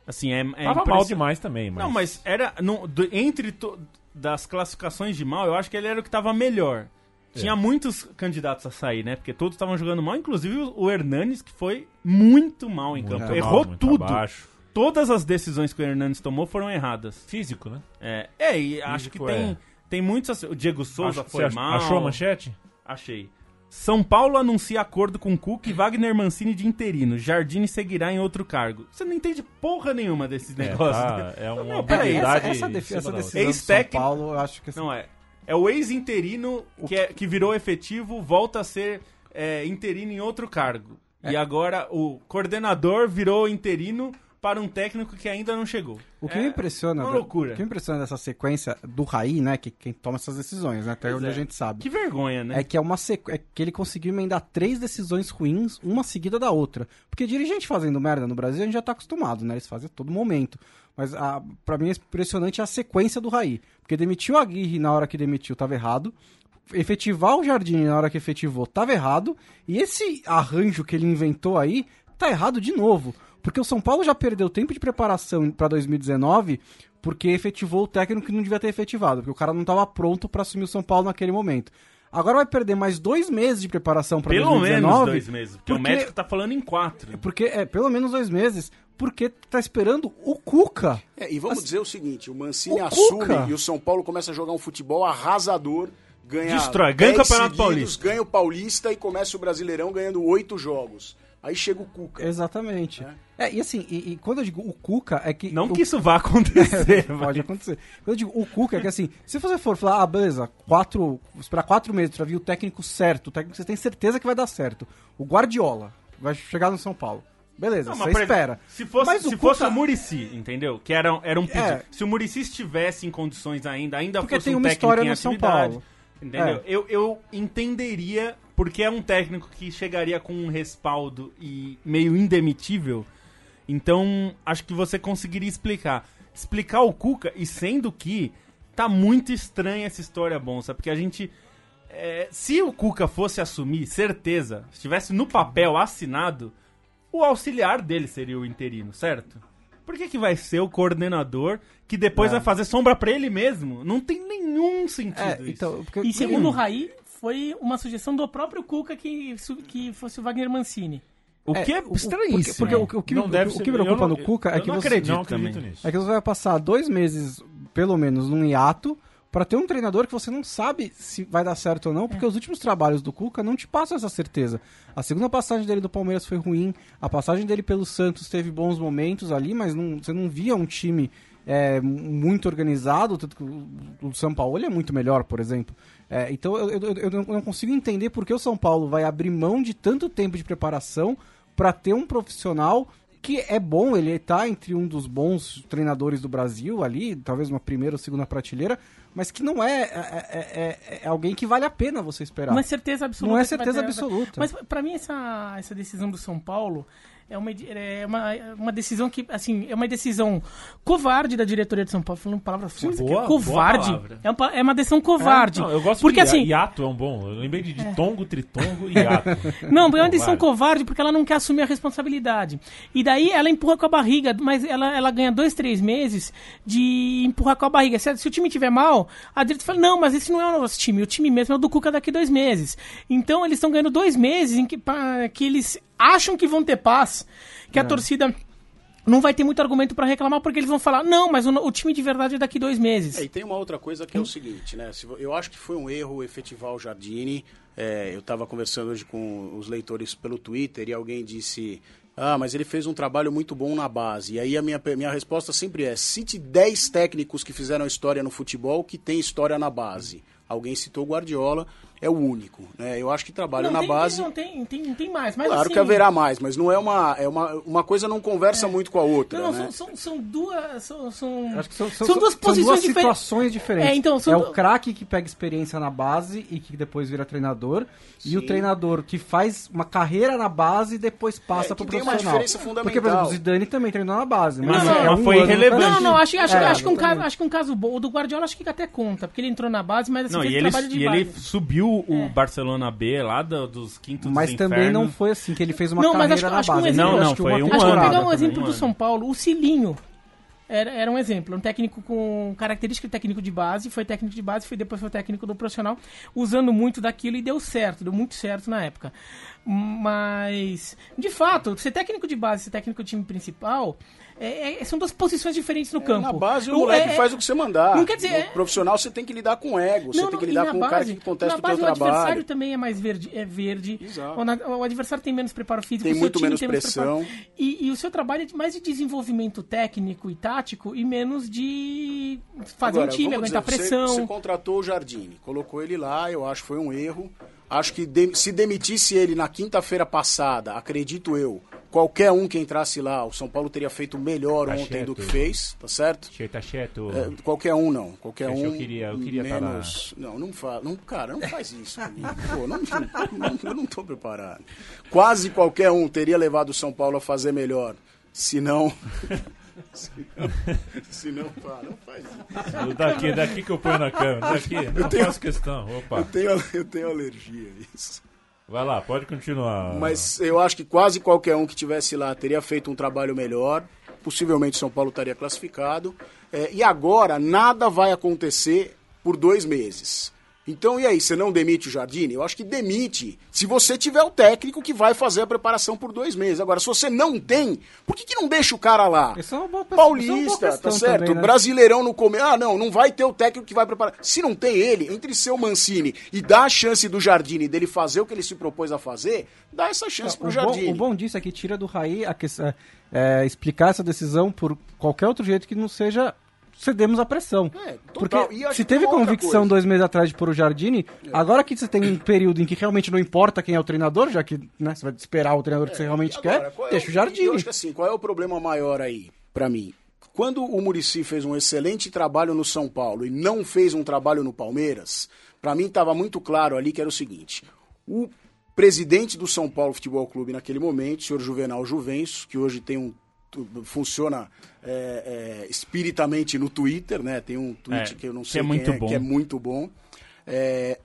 Assim, é, é Tava mal demais também, mas. Não, mas era. no- do- entre to- das classificações de mal, eu acho que ele era o que tava melhor. É. Tinha muitos candidatos a sair, né? Porque todos estavam jogando mal, inclusive o- Hernanes, que foi muito mal em Muito campo. mal, Errou tudo. abaixo. Todas as decisões que o Hernanes tomou foram erradas. Físico, né? É, é e acho que Físico, tem, é. tem muitos. O Diego Souza Acho- foi mal. Achou a manchete? Achei. São Paulo anuncia acordo com Cook e Wagner Mancini de interino. Jardine seguirá em outro cargo. Você não entende porra nenhuma desses É, negócios. tá, é uma Não, peraí, habilidade. essa, essa, defi- decisão do São Ex-técnico- Paulo, eu acho que assim, Não é. É o ex-interino que, é- que virou efetivo, volta a ser é, interino em outro cargo. E É. agora o coordenador virou interino para um técnico que ainda não chegou. O que É me impressiona, uma loucura. o que me impressiona dessa sequência do Raí, né, que quem toma essas decisões, né, até Pois onde é. a gente sabe. Que vergonha, né? É que é uma sequ... é que ele conseguiu emendar três decisões ruins, uma seguida da outra. Porque dirigente fazendo merda no Brasil a gente já tá acostumado, né? Eles fazem a todo momento. Mas a, pra mim é impressionante a sequência do Raí. Porque demitiu a Aguirre na hora que demitiu, tava errado. Efetivar o Jardim na hora que efetivou, tava errado. E esse arranjo que ele inventou aí, tá errado de novo. Porque o São Paulo já perdeu tempo de preparação pra 2019 porque efetivou o técnico que não devia ter efetivado, porque o cara não estava pronto pra assumir o São Paulo naquele momento. Agora vai perder mais dois meses de preparação Pelo 2019. menos dois meses. Porque, o porque- médico tá falando em quatro. Porque é pelo menos dois meses, porque tá esperando o Cuca. É, e vamos Assim, dizer o seguinte, o Mancini o assume Cuca- e o São Paulo começa a jogar um futebol arrasador, ganha Destrói, ganha o 10 Campeonato seguidos, Paulista. ganha o Paulista e começa o Brasileirão ganhando oito jogos. Aí chega o Cuca. Exatamente. É, e assim, e, e quando eu digo o Cuca, é que. Não o- que isso vá acontecer. Pode vai. acontecer. Quando eu digo o Cuca, é que assim, se você for falar, ah, beleza, quatro, esperar quatro meses pra vir o técnico certo, o técnico que você tem certeza que vai dar certo. O Guardiola vai chegar no São Paulo. Beleza, Não, você espera. Se fosse, Mas se o fosse Cuca- o Murici, entendeu? Que era, era um pedido. É. Se o Murici estivesse em condições ainda, ainda Porque fosse tem um uma técnico história em no São Paulo. Entendeu? É. Eu, eu entenderia porque é um técnico que chegaria com um respaldo e meio indemitível. Então, acho que você conseguiria explicar. Explicar o Cuca, e sendo que tá muito estranha essa história, Bonsa, porque a gente. é, se o Cuca fosse assumir, certeza, estivesse no papel assinado, o auxiliar dele seria o interino, certo? Por que, que vai ser o coordenador que depois É. vai fazer sombra pra ele mesmo? Não tem nenhum sentido É, isso. então, porque, E segundo o Raí, foi uma sugestão do próprio Cuca que, que fosse o Wagner Mancini. O que é o- estranhíssimo. Porque, porque o, que- o que, Não me, deve o ser- que me preocupa eu no não- Cuca é que não você, acredito Não acredito é que você vai passar dois meses, pelo menos, num hiato, pra ter um treinador que você não sabe se vai dar certo ou não, porque os últimos trabalhos do Cuca não te passam essa certeza. A segunda passagem dele do Palmeiras foi ruim, a passagem dele pelo Santos teve bons momentos ali, mas não- você não via um time é, muito organizado, tanto que o, o São Paulo é muito melhor, por exemplo. É, então eu, eu- eu não- consigo entender por que o São Paulo vai abrir mão de tanto tempo de preparação para ter um profissional que é bom, ele tá entre um dos bons treinadores do Brasil ali, talvez uma primeira ou segunda prateleira, mas que não é, é, é- é alguém que vale a pena você esperar. Não é certeza absoluta. Não é certeza ter- absoluta. Mas pra mim essa, essa decisão do São Paulo É uma, é uma, é uma decisão que, assim, é uma decisão covarde da diretoria de São Paulo, falando palavras fortes. Boa, covarde. boa palavra. é, uma, é uma decisão covarde. Não, eu gosto porque, de assim, hiato, é um bom. Eu lembrei de, de tongo, tritongo e hiato. Não, é uma decisão Covarde. porque ela não quer assumir a responsabilidade. E daí ela empurra com a barriga, mas ela, ela ganha dois, três meses de empurrar com a barriga. Se, se o time tiver mal, a direita fala, não, mas esse não é o nosso time, o time mesmo é o do Cuca daqui dois meses. Então eles estão ganhando dois meses em que, pra- que eles acham que vão ter paz, que a torcida não vai ter muito argumento pra reclamar porque eles vão falar, não, mas o, o time de verdade é daqui dois meses. É, e tem uma outra coisa que é o seguinte, né? Se eu acho que foi um erro efetivar o Jardine. É, eu estava conversando hoje com os leitores pelo Twitter e alguém disse: Ah, mas ele fez um trabalho muito bom na base. E aí a minha, minha resposta sempre é: cite 10 técnicos que fizeram história no futebol que tem história na base. Alguém citou o Guardiola, é o único. Né? Eu acho que trabalha não, na tem, base. Tem, não, tem, tem, tem mais. Mas, Claro assim, que haverá mais, mas não é uma. É uma, uma coisa não conversa muito com a outra. Não, não, né? são, são, são duas. São, são, Acho que são, são duas posições duas diferentes. situações diferentes. É, então, são é du- o craque que pega experiência na base e que depois vira treinador. E o Sim. treinador que faz uma carreira na base e depois passa É, pro que tem uma profissional. diferença fundamental. Porque, por exemplo, o Zidane também treinou na base. Não, não, é mas um foi irrelevante. Não, não, acho, acho, É, acho, que um caso, acho que um caso bom. O do Guardiola acho que até conta, porque ele entrou na base, mas assim, Não, fez e ele, trabalho de e base. ele subiu É. o Barcelona B lá do- dos quintos Mas dos também não infernos. foi assim que ele fez uma Não, mas carreira acho- na acho que um base. exemplo- Não, acho não, que foi uma um Acho vou temporada. pegar um exemplo um do ano. São Paulo. O Cilinho era, era um exemplo. Um técnico com característica de técnico de base. Foi técnico de base, foi, depois foi técnico do profissional. Usando muito daquilo e deu certo. Deu muito certo na época. Mas, de fato, ser técnico de base e ser técnico do time principal é- é- são duas posições diferentes no campo. Na base, o Eu- moleque é- faz o que você mandar. Não quer dizer- No é- profissional, você tem que lidar com ego. Você Não, tem não, que lidar com o cara que contesta o teu base, o adversário trabalho. também é mais verde. É verde. Exato. O, na- o adversário tem menos preparo físico. Tem o muito menos tem pressão. preparo. E, e o seu trabalho é mais de desenvolvimento técnico e tático e menos de fazer Agora, um time, aguentar dizer, você- pressão. Você, contratou o Jardine, colocou ele lá, eu acho que foi um erro. Acho que de- se demitisse ele na quinta-feira passada, acredito eu, qualquer um que entrasse lá, o São Paulo teria feito melhor Tá ontem do certo. que fez, tá certo? Tá cheto. É, qualquer um não, qualquer um. eu queria- eu queria tá menos. Não, não faz, não, cara, não faz isso. Pô, não, não- eu não tô preparado. Quase qualquer um teria levado o São Paulo a fazer melhor, se não. se não, se não, pá, não faz isso. Daqui, daqui que eu ponho na câmera. Daqui, não tenho- faço questão. Opa. Eu tenho, eu tenho alergia a isso. Vai lá, pode continuar. Mas eu acho que quase qualquer um que tivesse lá teria feito um trabalho melhor. Possivelmente São Paulo estaria classificado. É, e agora nada vai acontecer por dois meses. Então, e aí, você não demite o Jardine? Eu acho que demite se você tiver o técnico que vai fazer a preparação por dois meses. Agora, se você não tem, por que, que não deixa o cara lá? Isso é uma boa questão- isso é boa Paulista, questão tá certo? também, né? Brasileirão no começo. Ah, não, não vai ter o técnico que vai preparar. Se não tem ele, entre ser o Mancini e dar a chance do Jardine dele fazer o que ele se propôs a fazer, dá essa chance pro O bom, Jardine. o bom disso é que tira do Raí a que, é, é, explicar essa decisão por qualquer outro jeito que não seja cedemos a pressão. É. Porque se teve convicção. É. dois meses atrás de pôr o Jardine, agora que você tem um período em que realmente não importa quem é o treinador, já que né, você vai esperar o treinador que você realmente Agora, quer, é deixa o Eu Jardine. acho que assim, qual é o problema maior aí, pra mim? Quando o Murici fez um excelente trabalho no São Paulo e não fez um trabalho no Palmeiras, pra mim estava muito claro ali que era o seguinte: o presidente do São Paulo Futebol Clube naquele momento, o senhor Juvenal Juvencio, que hoje tem um funciona é, é, espiritamente no Twitter, né? Tem um tweet É, que eu não que sei é quem muito é, bom. que é muito bom. É,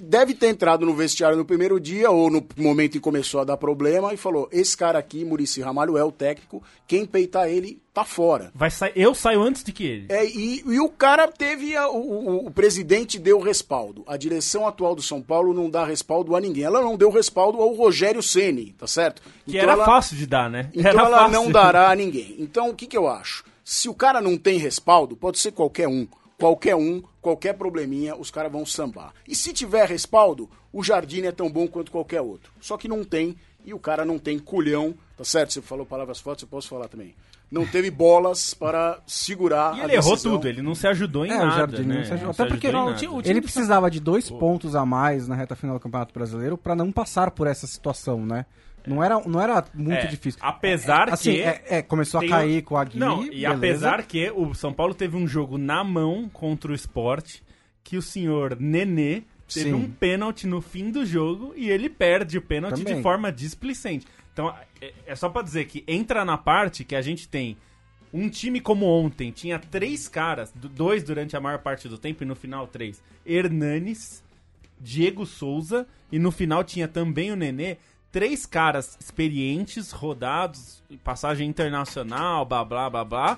deve ter entrado no vestiário no primeiro dia ou no momento em que começou a dar problema e falou: esse cara aqui, Murici Ramalho, é o técnico, quem peitar ele tá fora. Vai sair, eu saio antes de que ele. É, e, e o cara teve. a- o, o- o presidente deu respaldo. A direção atual do São Paulo não dá respaldo a ninguém. Ela não deu respaldo ao Rogério Ceni, tá certo? Que era ela- fácil de dar, né? então era ela fácil. não dará a ninguém. Então o que, que eu acho? Se o cara não tem respaldo, pode ser qualquer um. Qualquer um, qualquer probleminha, os caras vão sambar. E se tiver respaldo, o Jardine é tão bom quanto qualquer outro. Só que não tem, e o cara não tem culhão, tá certo? Você falou palavras fortes, eu posso falar também. Não teve bolas para segurar E a ele errou tudo, ele não se ajudou em É, nada. o Jardine né? não se ajudou. Não Até se porque ajudou não, o time- Ele precisava de dois pontos a mais na reta final do Campeonato Brasileiro pra não passar por essa situação, né? Não era, não era muito É, difícil. Apesar Assim, que. é, é, começou a cair o- com a Gui, Não, e beleza. apesar que o São Paulo teve um jogo na mão contra o esporte que o senhor Nenê teve Sim. um pênalti no fim do jogo e ele perde o pênalti de Também. forma displicente. Então, é, é só pra dizer que entra na parte que a gente tem um time como ontem, tinha três caras, do- dois durante a maior parte do tempo e no final três. Hernanes, Diego Souza e no final tinha também o Nenê. Três caras experientes, rodados, passagem internacional, blá blá blá blá,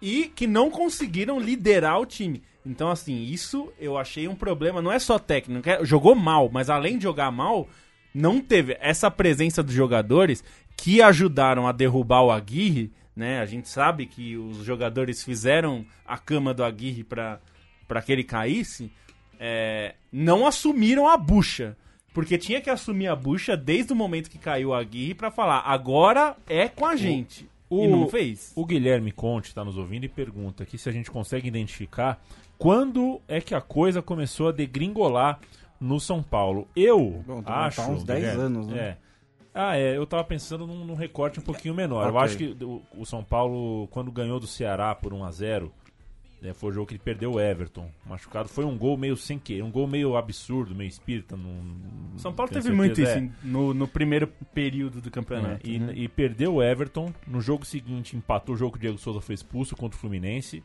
e que não conseguiram liderar o time. Então, assim, isso eu achei um problema. Não é só técnico, é- jogou mal, mas além de jogar mal, não teve essa presença dos jogadores que ajudaram a derrubar o Aguirre, né? A gente sabe que os jogadores fizeram a cama do Aguirre para que ele caísse, é, não assumiram a bucha. Porque tinha que assumir a bucha desde o momento que caiu o Aguirre para falar, agora é com a gente. o- e não fez. O Guilherme Conte está nos ouvindo e pergunta aqui se a gente consegue identificar quando é que a coisa começou a degringolar no São Paulo. Eu Bom, tá- acho. tá uns 10 Guilherme, anos, né? É. Ah, é, eu tava pensando num, num recorte um pouquinho menor. Eu Ok. acho que o, o São Paulo, quando ganhou do Ceará por 1 a 0 né, foi o jogo que ele perdeu o Everton. Machucado. Foi um gol meio sem querer, um gol meio absurdo, meio espírita. Não, São Paulo teve muito certeza, isso é. no, no primeiro período do campeonato. É, e, né? e perdeu o Everton. No jogo seguinte, empatou o jogo que o Diego Souza foi expulso contra o Fluminense.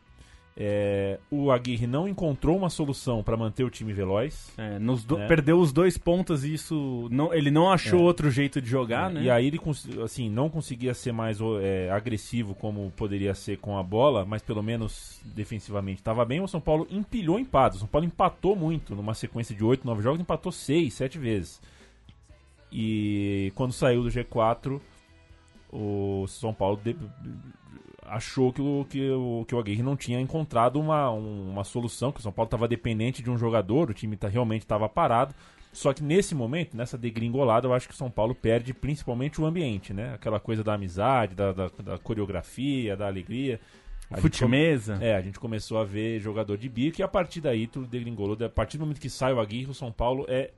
É, o Aguirre não encontrou uma solução para manter o time veloz. É, do- É. Perdeu os dois pontos e isso. Não, ele não achou É. outro jeito de jogar, né? E aí ele assim, não conseguia ser mais é, agressivo como poderia ser com a bola, mas pelo menos defensivamente estava bem. O São Paulo empilhou empates. O São Paulo empatou muito numa sequência de 8, 9 jogos, empatou 6, 7 vezes. E quando saiu do G4, o São Paulo achou que o, que, o, que o Aguirre não tinha encontrado uma, um- uma solução, que o São Paulo estava dependente de um jogador, o time tá, realmente estava parado. Só que nesse momento, nessa degringolada, eu acho que o São Paulo perde principalmente o ambiente, né? Aquela coisa da amizade, da, da, da coreografia, da alegria. A gente Fute-mesa. é, a gente começou a ver jogador de bico e a partir daí tudo degringolou. A partir do momento que sai o Aguirre, o São Paulo é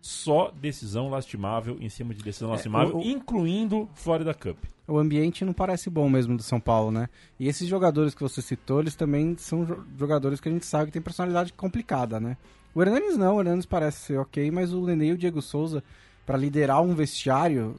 só decisão lastimável em cima de decisão lastimável, o- o- incluindo Florida Cup. O ambiente não parece bom mesmo do São Paulo, né? E esses jogadores que você citou, eles também são jo- jogadores que a gente sabe que tem personalidade complicada, né? O Hernanes não, o Hernanes parece ser ok, mas o Nenê e o Diego Souza, pra liderar um vestiário,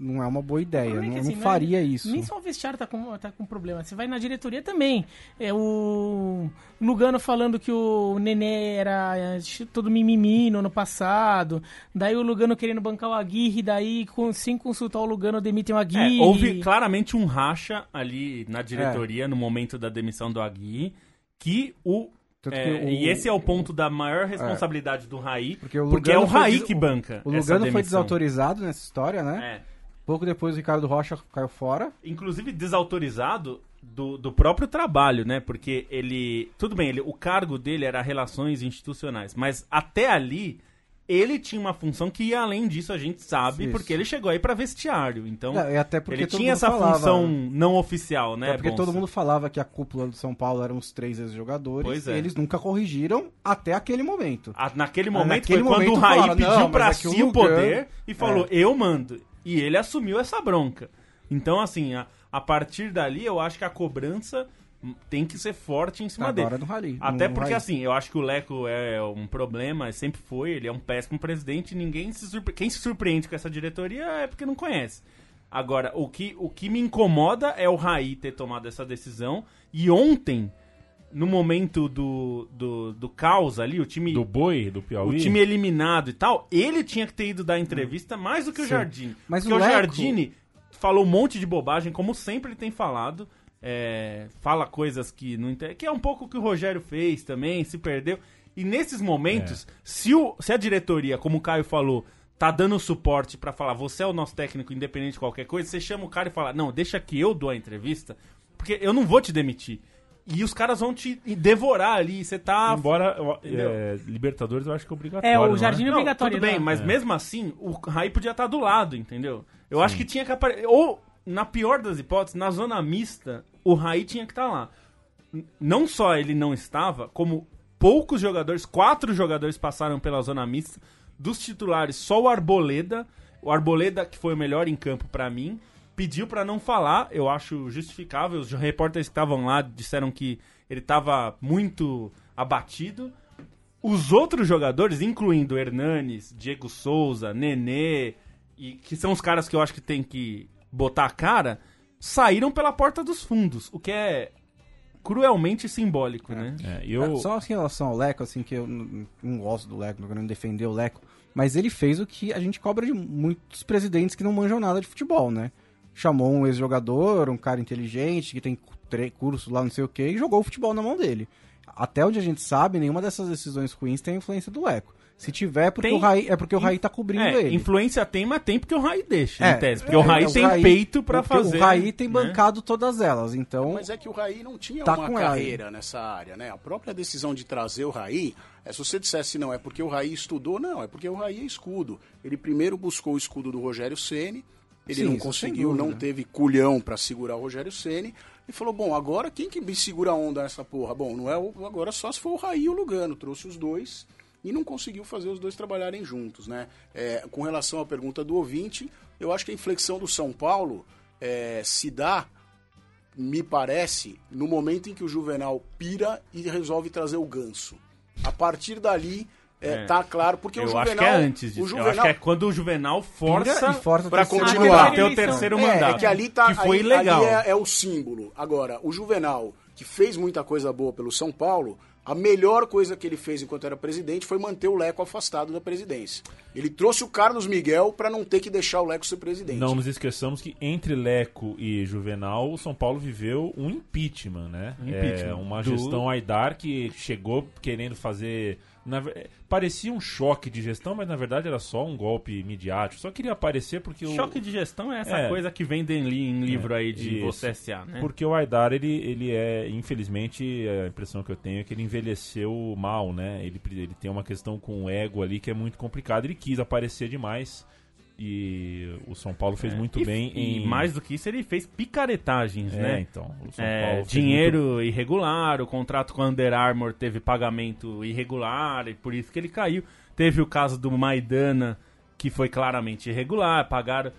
não é uma boa ideia. é Não, que, assim, não não é- faria isso. Nem só o vestiário tá com, tá com problema. Você vai na diretoria também. É o Lugano falando que o Nenê era é, todo mimimi no ano passado. Daí o Lugano querendo bancar o Aguirre. Daí, com, sem consultar o Lugano, demitem o É, Aguirre. houve claramente um racha ali na diretoria no momento da demissão do Aguirre, que o. É, que o- E esse é o ponto da maior responsabilidade do Raí, Porque o porque é o Raí des- que banca. O essa Lugano foi desautorizado nessa história, né? É. Pouco depois o Ricardo Rocha caiu fora. inclusive desautorizado do, do próprio trabalho, né? Porque ele. Tudo bem, ele, o cargo dele era relações institucionais, mas até ali ele tinha uma função que ia além disso, a gente sabe, Isso. porque ele chegou aí pra vestiário. Então, e até porque ele tinha essa falava- função não oficial, né? É porque Bonsa? todo mundo falava que a cúpula do São Paulo eram os três ex-jogadores. Pois é. E eles nunca corrigiram até aquele momento. A- naquele momento naquele foi quando momento o Raí falaram, pediu "Não, mas pra é si o poder e falou, É. eu mando. E ele assumiu essa bronca. Então, assim, a, a partir dali, eu acho que a cobrança tem que ser forte em cima Agora dele. Rally. Até porque, Rally. assim, eu acho que o Leco é um problema, sempre foi, ele é um péssimo presidente, ninguém se surpre... Quem se surpreende com essa diretoria é porque não conhece. Agora, o que, o que me incomoda é o Raí ter tomado essa decisão. E ontem, no momento do, do, do caos ali, o time Do Boi, do Piauí. o time eliminado e tal, ele tinha que ter ido dar entrevista mais do que o Sim. Jardine. Mas Porque o o, Leco- Jardine falou um monte de bobagem, como sempre ele tem falado. é, fala coisas que não entende. Que é um pouco o que o Rogério fez também, se perdeu. E nesses momentos, É. se, o, se a diretoria, como o Caio falou, tá dando suporte pra falar, você é o nosso técnico, independente de qualquer coisa, você chama o cara e fala, não, deixa que eu dou a entrevista, porque eu não vou te demitir. E os caras vão te devorar ali, você tá Embora é, Libertadores eu acho que é obrigatório. É, o não Jardim é Não, obrigatório. Tudo bem, né? mas mesmo assim, o Raí podia estar do lado, entendeu? Eu acho que tinha que aparecer. Ou, na pior das hipóteses, na zona mista, o Raí tinha que estar lá. N- Não só ele não estava, como poucos jogadores, quatro jogadores passaram pela zona mista. Dos titulares, só o Arboleda. O Arboleda, que foi o melhor em campo pra mim, pediu pra não falar. Eu acho justificável. Os repórteres que estavam lá disseram que ele estava muito abatido. os outros jogadores, incluindo Hernanes, Diego Souza, Nenê, e que são os caras que eu acho que tem que botar a cara, saíram pela porta dos fundos, o que é cruelmente simbólico, né? É, eu... Só em relação ao Leco, assim, que eu não, não gosto do Leco, não quero defender o Leco, mas ele fez o que a gente cobra de muitos presidentes que não manjam nada de futebol, né? Chamou um ex-jogador, um cara inteligente, que tem curso lá, não sei o que, e jogou o futebol na mão dele. Até onde a gente sabe, nenhuma dessas decisões ruins tem influência do Leco. Se tiver, é porque Tem- o Raí, é porque o Raí tá cobrindo É, ele. influência tem, mas tem porque o Raí deixa, É, em tese. Porque é, o Raí o tem Raí- peito pra porque fazer. O Raí tem né? bancado todas elas, então... Mas é que o Raí não tinha Tá uma com ela. carreira nessa área, né? A própria decisão de trazer o Raí, é, se você dissesse não, é porque o Raí estudou, não, é porque o Raí é escudo. Ele primeiro buscou o escudo do Rogério Ceni, ele Sim, não conseguiu, não teve culhão pra segurar o Rogério Ceni e falou: "Bom, agora quem que me segura a onda nessa porra? Bom, não é o, agora só se for o Raí e o Lugano, trouxe os dois e não conseguiu fazer os dois trabalharem juntos, né? É, com relação à pergunta do ouvinte, eu acho que a inflexão do São Paulo é, se dá me parece, no momento em que o Juvenal pira e resolve trazer o ganso. A partir dali, é, É. tá claro, porque Eu o Juvenal... acho que é antes disso. O Eu Juvenal, acho que é quando o Juvenal força força pra a terceira- continuar. ter o terceiro é, mandato. é que ali tá, Que foi aí- legal. ali é, é o símbolo. Agora, o Juvenal, que fez muita coisa boa pelo São Paulo, a melhor coisa que ele fez enquanto era presidente foi manter o Leco afastado da presidência. Ele trouxe o Carlos Miguel para não ter que deixar o Leco ser presidente. Não nos esqueçamos que entre Leco e Juvenal, o São Paulo viveu um impeachment, né? Um impeachment. É, uma Do- gestão Aidar que chegou querendo fazer. Na ve- parecia um choque de gestão, mas na verdade era só um golpe midiático. Só queria aparecer porque o. Choque de gestão é essa É. coisa que vem em, li- em livro aí de Isso. você SA, né? Porque o Aidar, ele, ele é, infelizmente, a impressão que eu tenho é que ele envelheceu mal, né? Ele, ele tem uma questão com o ego ali que é muito complicado. Ele quis aparecer demais e o São Paulo fez muito É. E- bem e em... mais do que isso, ele fez picaretagens, É, né? então. O São É, Paulo dinheiro irregular, o contrato com a Under Armour teve pagamento irregular e por isso que ele caiu. Teve o caso do Maidana, que foi claramente irregular, pagaram.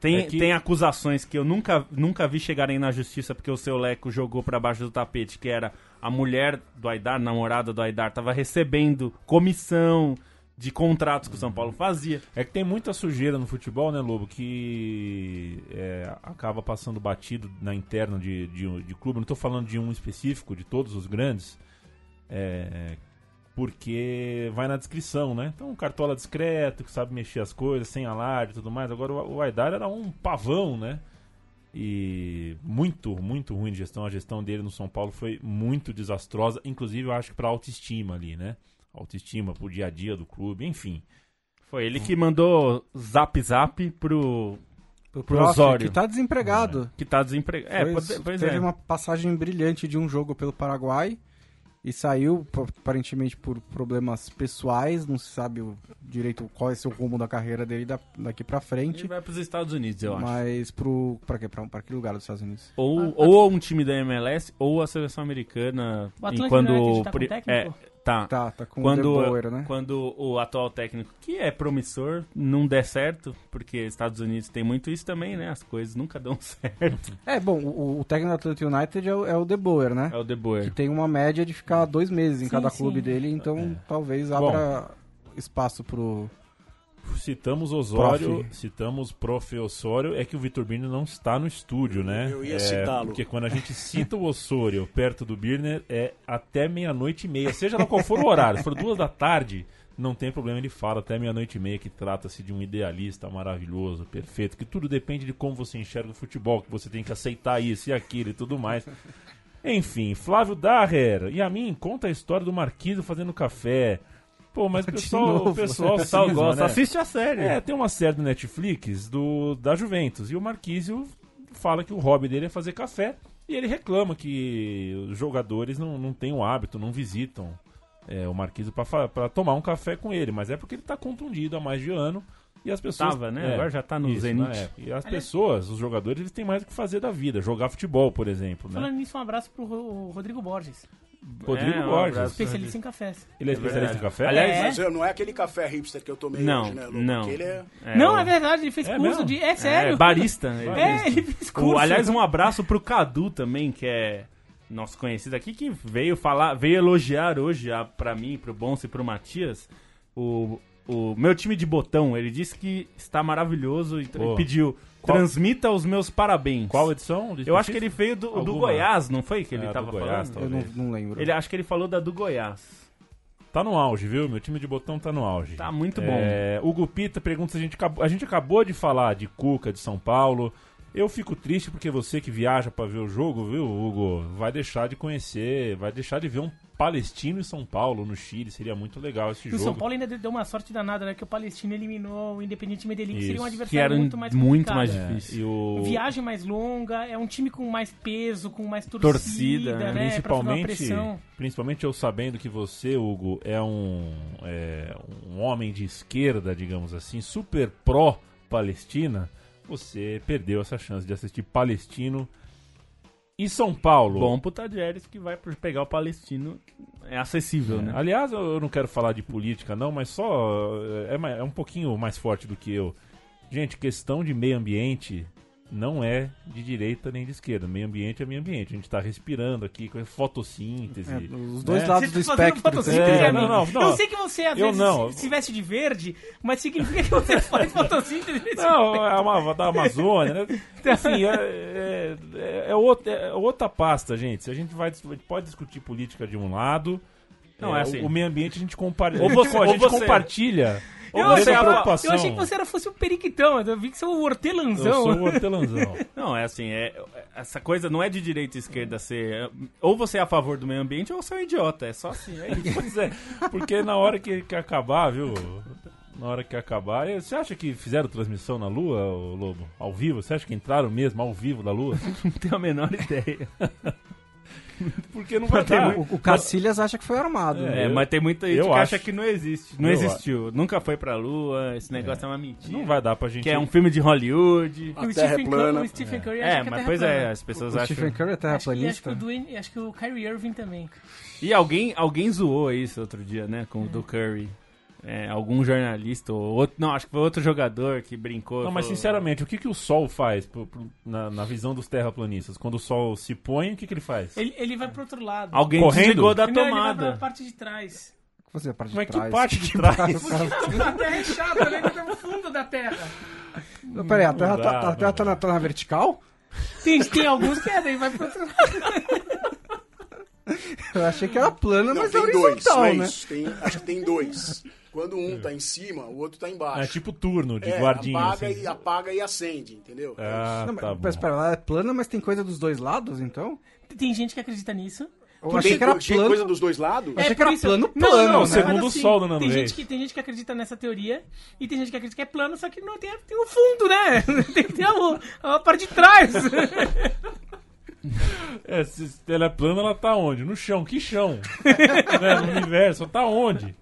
Tem, É que- tem acusações que eu nunca, nunca vi chegarem na justiça porque o seu Leco jogou pra baixo do tapete, que era a mulher do Aidar, namorada do Aidar, tava recebendo comissão de contratos que o São Paulo fazia. É que tem muita sujeira no futebol, né, Lobo, que é, acaba passando batido na interna de, de, de clube. Não estou falando de um específico, de todos os grandes, é, porque vai na descrição, né? Então, um cartola discreto, que sabe mexer as coisas, sem alarde e tudo mais. Agora, o, o Aidar era um pavão, né? E muito, muito ruim de gestão. A gestão dele no São Paulo foi muito desastrosa, inclusive eu acho que para autoestima ali, né? Autoestima pro dia a dia do clube, enfim. Foi ele que mandou zap zap pro, Pro pro Prof, Osório. que tá desempregado. que tá desempregado. É, pode- pois teve é. uma passagem brilhante de um jogo pelo Paraguai e saiu aparentemente por problemas pessoais, não se sabe o- direito qual é o rumo da carreira dele da- daqui pra Ele frente. vai pros Estados Unidos, eu acho. Mas pro. Pra quê? Pra, pra que lugar dos Estados Unidos? Ou, ou um time da MLS ou a seleção americana. O United tá com pre- técnico? É, tá. Tá, tá com Quando, o De Boer, né? quando o atual técnico, que é promissor, não der certo, porque Estados Unidos tem muito isso também, né? As coisas nunca dão certo. É, bom, o, o técnico do Atlanta United é o, é o De Boer, né? É o De Que Boer. tem uma média de ficar dois meses em Sim, cada sim. clube dele, então É. talvez abra espaço pro. Citamos Osório, Prof. citamos Prof. Osório, é que o Vitor Birner não está no estúdio, né? Eu ia É, citá-lo. Porque quando a gente cita o Osório perto do Birner, é até meia-noite e meia, seja lá qual for o horário. Se for duas da tarde, não tem problema, ele fala até meia-noite e meia que trata-se de um idealista maravilhoso, perfeito, que tudo depende de como você enxerga o futebol, que você tem que aceitar isso e aquilo e tudo mais. Enfim, Flávio Daher, e a mim, conta a história do Marquise fazendo café. Pô, mas o pessoal, novo. o pessoal pessoal cisma, gosta, né? assiste a série. É, tem uma série do Netflix do, da Juventus. E o Marquísio fala que o hobby dele é fazer café. E ele reclama que os jogadores não, não têm o hábito, não visitam é, o Marquísio para tomar um café com ele. Mas é porque ele está contundido há mais de ano. E as pessoas. Tava, né? é, Agora já tá no isso, zenite. na época. E as pessoas, os jogadores, eles têm mais o que fazer da vida. Jogar futebol, por exemplo. Né? Falando nisso, um abraço pro Ro- Rodrigo Borges, Rodrigo É, um Borges. abraço. especialista em cafés. Ele é especialista em café? Aliás, É. Mas eu- não é aquele café hipster que eu tomei Não, hoje, né, Lu? não. É... É, não, o- é verdade, ele fez É curso mesmo? de. É sério. É, barista. ele É, ele fez O- curso. aliás, um abraço pro Cadu também, que é nosso conhecido aqui, que veio falar, veio elogiar hoje a, pra mim, pro Bonso e pro Matias, o, o meu time de botão. Ele disse que está maravilhoso e, e pediu, Qual- transmita os meus parabéns. Qual edição? Eu acho que ele veio do, do. Goiás, não foi que ele É, do tava Goiás, falando? Eu não, talvez. não lembro. Ele acho que ele falou da do Goiás. Tá no auge, viu? Meu time de botão tá no auge. Tá muito bom. É, Hugo Pita pergunta se a gente acabou, a gente acabou de falar de Cuca, de São Paulo. Eu fico triste porque você que viaja pra ver o jogo, viu, Hugo, vai deixar de conhecer, vai deixar de ver um palestino em São Paulo, no Chile. Seria muito legal esse E o jogo. São Paulo ainda deu uma sorte danada, né? Que o Palestino eliminou o Independiente Medellín, que seria um Isso. adversário Que era muito mais muito mais É, difícil. e o Viagem mais longa, é um time com mais peso, com mais torcida, Torcida, né? uma principalmente, pressão. principalmente eu sabendo que você, Hugo, é um, é um homem de esquerda, digamos assim, super pró-Palestina, você perdeu essa chance de assistir Palestino e São Paulo. Bom pro Tadieres que vai pegar o Palestino. É acessível, né? Aliás, eu não quero falar de política, não, mas só é, ma- é um pouquinho mais forte do que eu. Gente, questão de meio ambiente não é de direita nem de esquerda. Meio ambiente é meio ambiente. A gente tá respirando aqui com fotossíntese. É, os dois né? lados Você do espectro. fotossíntese, É, não, não, não. Eu sei que você, às Eu vezes, não. se, se veste de verde, mas significa que você faz fotossíntese. Não, é uma da Amazônia, né? Assim, é, é, é, é outra, é outra pasta, gente. Se a gente vai, a gente pode discutir política de um lado, Não, é assim. o meio ambiente a gente compartilha. Ou você- a ou gente você- compartilha. Preocupação. Eu achei que você era, fosse o periquitão, eu vi que você é o Eu hortelãzão. sou o. Não, é assim, é, essa coisa não é de direita e esquerda ser. Ou você é a favor do meio ambiente ou você é um idiota. É só assim, é isso. Pois é, porque na hora que, que acabar, viu? Na hora que acabar. Você acha que fizeram transmissão na Lua, Lobo? Ao vivo? Você acha que entraram mesmo ao vivo da Lua? Não tenho a menor ideia. Porque não vai Tem ter. O, o Cacilhas acha que foi armado. É, né? É, mas tem muita gente eu que acha acho. que não existe. Não Eu existiu. Nunca foi pra lua, esse negócio é, uma mentira. Não vai dar pra gente. Que é um filme de Hollywood. A o terra é Stephen, plana. Curry, o Stephen Curry acha É, que a mas Terra pois plana. é, as pessoas O acham. Stephen Curry é Acho que, acho, que terraplanista. o Dwayne, acho que o Kyrie Irving também. E alguém, alguém zoou isso outro dia, né? Com o do Curry. É, algum jornalista ou outro. Não, acho que foi outro jogador que brincou. Não, mas falou- sinceramente, o que, que o Sol faz pro- pro- na, na visão dos terraplanistas? Quando o Sol se põe, o que, que ele faz? Ele, ele vai pro outro lado. Alguém Correndo? desligou da Não, ele vai pra tomada. parte de trás. Você é a parte Como é de que trás. parte de trás? a Terra é chata, né? Ele tá no fundo da Terra. Não, Peraí, a Terra, tá, dá, a terra tá, na, tá na vertical? Tem, tem alguns que é, daí vai pro outro lado. Eu achei que era plana, Não, mas é tem dois, horizontal, não é né? Tem, acho que tem dois. Quando um tá em cima, o outro tá embaixo. É tipo turno de É, guardinha. apaga, assim. e, apaga e acende, entendeu? Ah, Não, mas, tá bom. mas espera, ela é plana, mas tem coisa dos dois lados, então? Tem gente que acredita nisso. Eu Tem achei que era plano. coisa dos dois lados? Achei É, que era isso- plano, Não, plano, não, né? segundo mas o sol do Nando tem gente, que, tem gente que acredita nessa teoria e tem gente que acredita que é plano, só que não tem, tem o fundo, né? Tem que ter a, a parte de trás. É, se se ela é plana, ela tá onde? No chão. Que chão? Né, No universo, tá onde?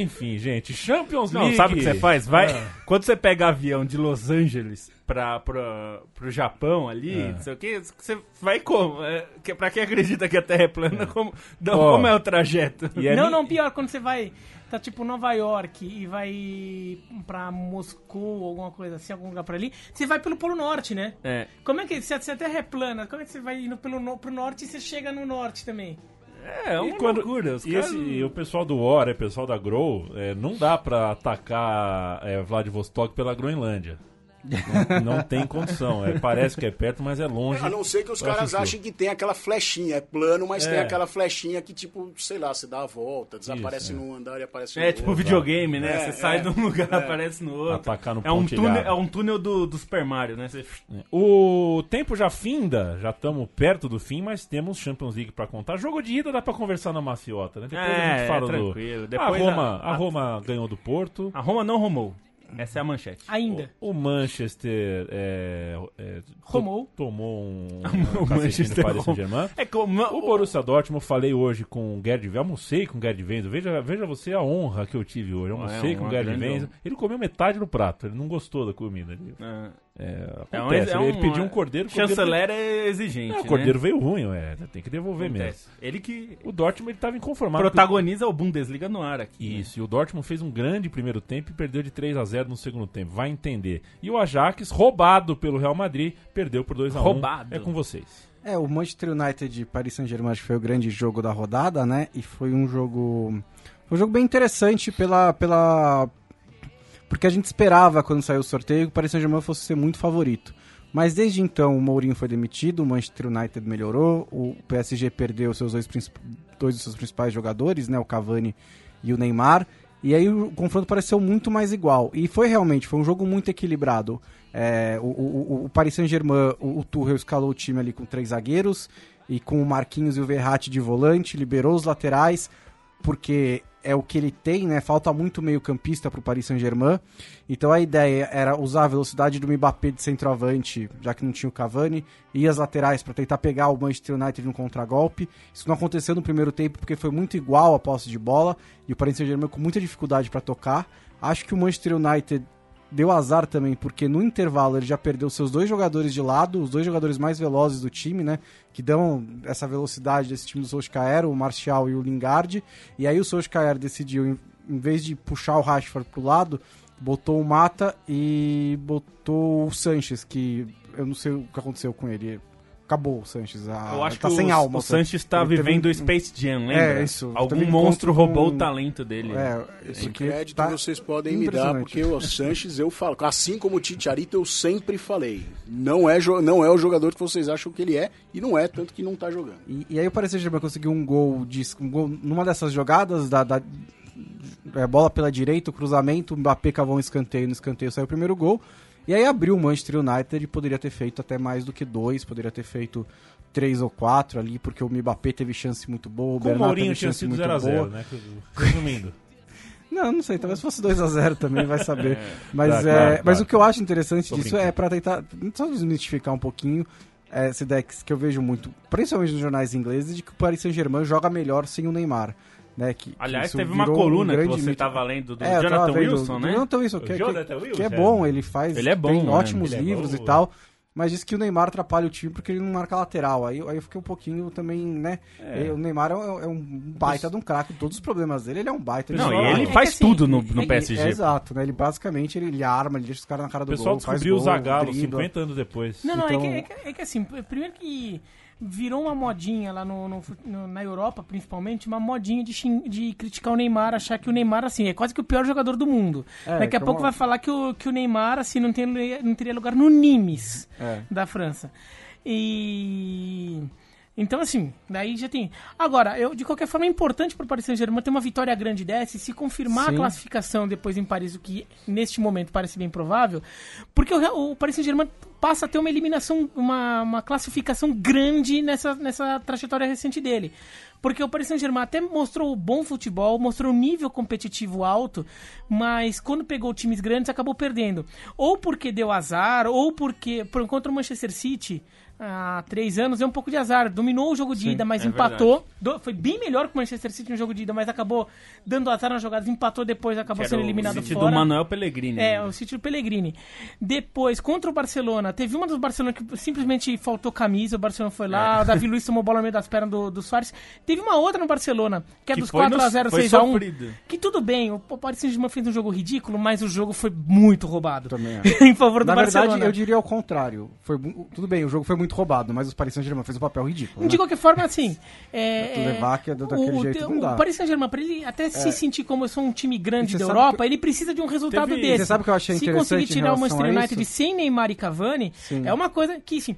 Enfim, gente, Champions Não, League. sabe o que você faz? Vai. Ah. Quando você pega avião de Los Angeles pra, pra, pro Japão ali, É. não sei o que, você vai como? É, que, pra quem acredita que a Terra é plana, como, não, Ó. como é o trajeto? E é não, mi- não, pior, quando você vai. Tá tipo Nova York e vai pra Moscou, alguma coisa assim, algum lugar por ali, você vai pelo Polo Norte, né? É. Como é que. Se a, Terra é plana, como é que você vai indo pelo, pro norte e você chega no norte também? É, é uma quando, loucura. E, caras- esse- e o pessoal do War, o pessoal da Grow, é, não dá pra atacar é, Vladivostok pela Groenlândia. Não, não tem condição. É, parece que é perto, mas é longe. A não ser que os caras acho achem que tem aquela flechinha. É plano, mas É. tem aquela flechinha que, tipo, sei lá, você dá a volta, desaparece Isso, é. num andar e aparece no É tipo outro. videogame, né? É, você sai é, de um lugar, é. aparece no outro. Atacar no é um pontilhado. túnel, é um túnel do, do Super Mario, né? Você... O tempo já finda, já estamos perto do fim, mas temos Champions League pra contar. Jogo de ida dá pra conversar na maciota, né? Depois a É, gente fala é do. tranquilo. A Depois Roma, a- a Roma ganhou do Porto. A Roma não romou. Essa é a manchete. Ainda. O Manchester é, é, to- tomou um, O um Manchester Paris. Saint-Germain. É como. O Borussia Dortmund, eu falei hoje com o Gerd Wenzel, almocei com o Gerd Wenzel, veja, veja você a honra que eu tive hoje, eu almocei É, com o Gerd Wenzel, ele comeu metade do prato, ele não gostou da comida. Ele, É. é, É um- acontece, é ele, ele um- pediu um cordeiro, Chanceler é exigente. É, o né? cordeiro veio ruim, é, tem que devolver mesmo. Acontece. Ele que O Dortmund ele tava inconformado. protagoniza o Bundesliga no ar aqui. né? Isso, e o Dortmund fez um grande primeiro tempo e perdeu de 3 a 0 no segundo tempo. Vai entender. E o Ajax, roubado pelo Real Madrid, perdeu por 2 a 1 Roubado. É com vocês. É, o Manchester United e Paris Saint-Germain foi o grande jogo da rodada, né? E foi um jogo. Foi um jogo bem interessante pela. pela porque a gente esperava, quando saiu o sorteio, que o Paris Saint-Germain fosse ser muito favorito. Mas desde então o Mourinho foi demitido, o Manchester United melhorou, o PSG perdeu seus dois, dois dos seus principais jogadores, né, o Cavani e o Neymar, e aí o confronto pareceu muito mais igual. E foi realmente, foi um jogo muito equilibrado. É, o, o, o, Paris Saint-Germain, o, o Tuchel escalou o time ali com três zagueiros e com o Marquinhos e o Verratti de volante, liberou os laterais, porque é o que ele tem, né? Falta muito meio-campista para o Paris Saint-Germain. Então a ideia era usar a velocidade do Mbappé de centroavante, já que não tinha o Cavani, e as laterais para tentar pegar o Manchester United no contragolpe. Isso não aconteceu no primeiro tempo porque foi muito igual a posse de bola e o Paris Saint-Germain com muita dificuldade para tocar. Acho que o Manchester United deu azar também, porque no intervalo ele já perdeu seus dois jogadores de lado, os dois jogadores mais velozes do time, né? Que dão essa velocidade desse time do Solskjaer, o Martial e o Lingard. E aí o Solskjaer decidiu, em, em vez de puxar o Rashford pro lado, botou o Mata e botou o Sanches, que eu não sei o que aconteceu com ele acabou o Sanches. A, eu acho tá que sem o, alma. O Sanches está vivendo o Space Jam, lembra? É, isso. Algum monstro roubou o talento dele. É, esse crédito tá vocês podem me dar, porque o Sanches, eu falo, assim como o Titiarito, eu sempre falei, não é, não é o jogador que vocês acham que ele é, e não é, tanto que não está jogando. E, e, aí o Paris Saint-Germain conseguiu um gol, de, um gol numa dessas jogadas, da, da é, bola pela direita, o cruzamento, o Mbappé cavou um escanteio, no escanteio saiu o primeiro gol, e aí abriu o Manchester United e poderia ter feito até mais do que dois, poderia ter feito três ou quatro ali, porque o Mbappé teve chance muito boa, o Bernat teve chance muito 0 0, boa. Né? Resumindo. Não, não sei, talvez fosse 2 a 0 também, vai saber. É, mas, claro, é, claro, mas o que eu acho interessante Tô disso brincando. é para tentar só desmistificar um pouquinho essa ideia que eu vejo muito, principalmente nos jornais ingleses, de que o Paris Saint-Germain joga melhor sem o Neymar. Né, que, Aliás, que teve uma coluna um que você estava lendo do é, Jonathan Wilson, né? Jonathan Wilson, que, Jonathan que, que é bom, ele faz ele é bom, tem né? ótimos é livros é e tal mas disse que o Neymar atrapalha o time porque ele não marca lateral. Aí, aí eu fiquei um pouquinho também, né? É. O Neymar é, é um baita de um craque, todos os problemas dele, ele é um baita. Não, e ele é faz assim, tudo no, no PSG. É, exato, né? Ele basicamente ele, ele, arma, ele deixa os caras na cara do gol. O pessoal descobriu o Zagallo 50 anos depois. Não, não, então... é, que, é, que, assim, primeiro que virou uma modinha lá no, no, no, na Europa, principalmente, uma modinha de, de criticar o Neymar, achar que o Neymar, assim, é quase que o pior jogador do mundo. É, Daqui a pouco vai falar que o, que o Neymar, assim, não, tem, não teria lugar no Nimes é. da França. E... Então, assim, daí já tem. Agora, eu, de qualquer forma, é importante para o Paris Saint-Germain ter uma vitória grande dessa e se confirmar Sim. a classificação depois em Paris, o que neste momento parece bem provável, porque o, o Paris Saint-Germain passa a ter uma eliminação, uma, uma classificação grande nessa, nessa trajetória recente dele. Porque o Paris Saint-Germain até mostrou bom futebol, mostrou um nível competitivo alto, mas quando pegou times grandes acabou perdendo. Ou porque deu azar, ou porque, por contra o Manchester City, há três anos, é um pouco de azar. Dominou o jogo de Sim, ida, mas é empatou. Do, foi bem melhor que o Manchester City no jogo de ida, mas acabou dando azar nas jogadas, empatou depois, acabou sendo eliminado o City fora. do Manuel Pellegrini. É, o City do Pellegrini. Depois, contra o Barcelona, teve uma dos Barcelona que simplesmente faltou camisa, o Barcelona foi lá, é. o Davi Luiz tomou bola no meio das pernas do, do Soares. Teve uma outra no Barcelona, que é que dos 4x0, 6x1. Que tudo bem, o Paris Saint-Germain fez um jogo ridículo, mas o jogo foi muito roubado. Também é. em favor do Na Barcelona. Na verdade, eu diria ao contrário. Foi, tudo bem, o jogo foi muito roubado, mas o Paris Saint-Germain fez um papel ridículo. De né? qualquer forma, assim. É, é que é daquele o, jeito não dá. O Paris Saint-Germain, para ele até é. se sentir como eu sou um time grande da Europa, ele precisa de um resultado teve, desse. Você sabe o que eu achei se interessante? Se conseguir tirar o Manchester United sem Neymar e Cavani, Sim. é uma coisa que, assim,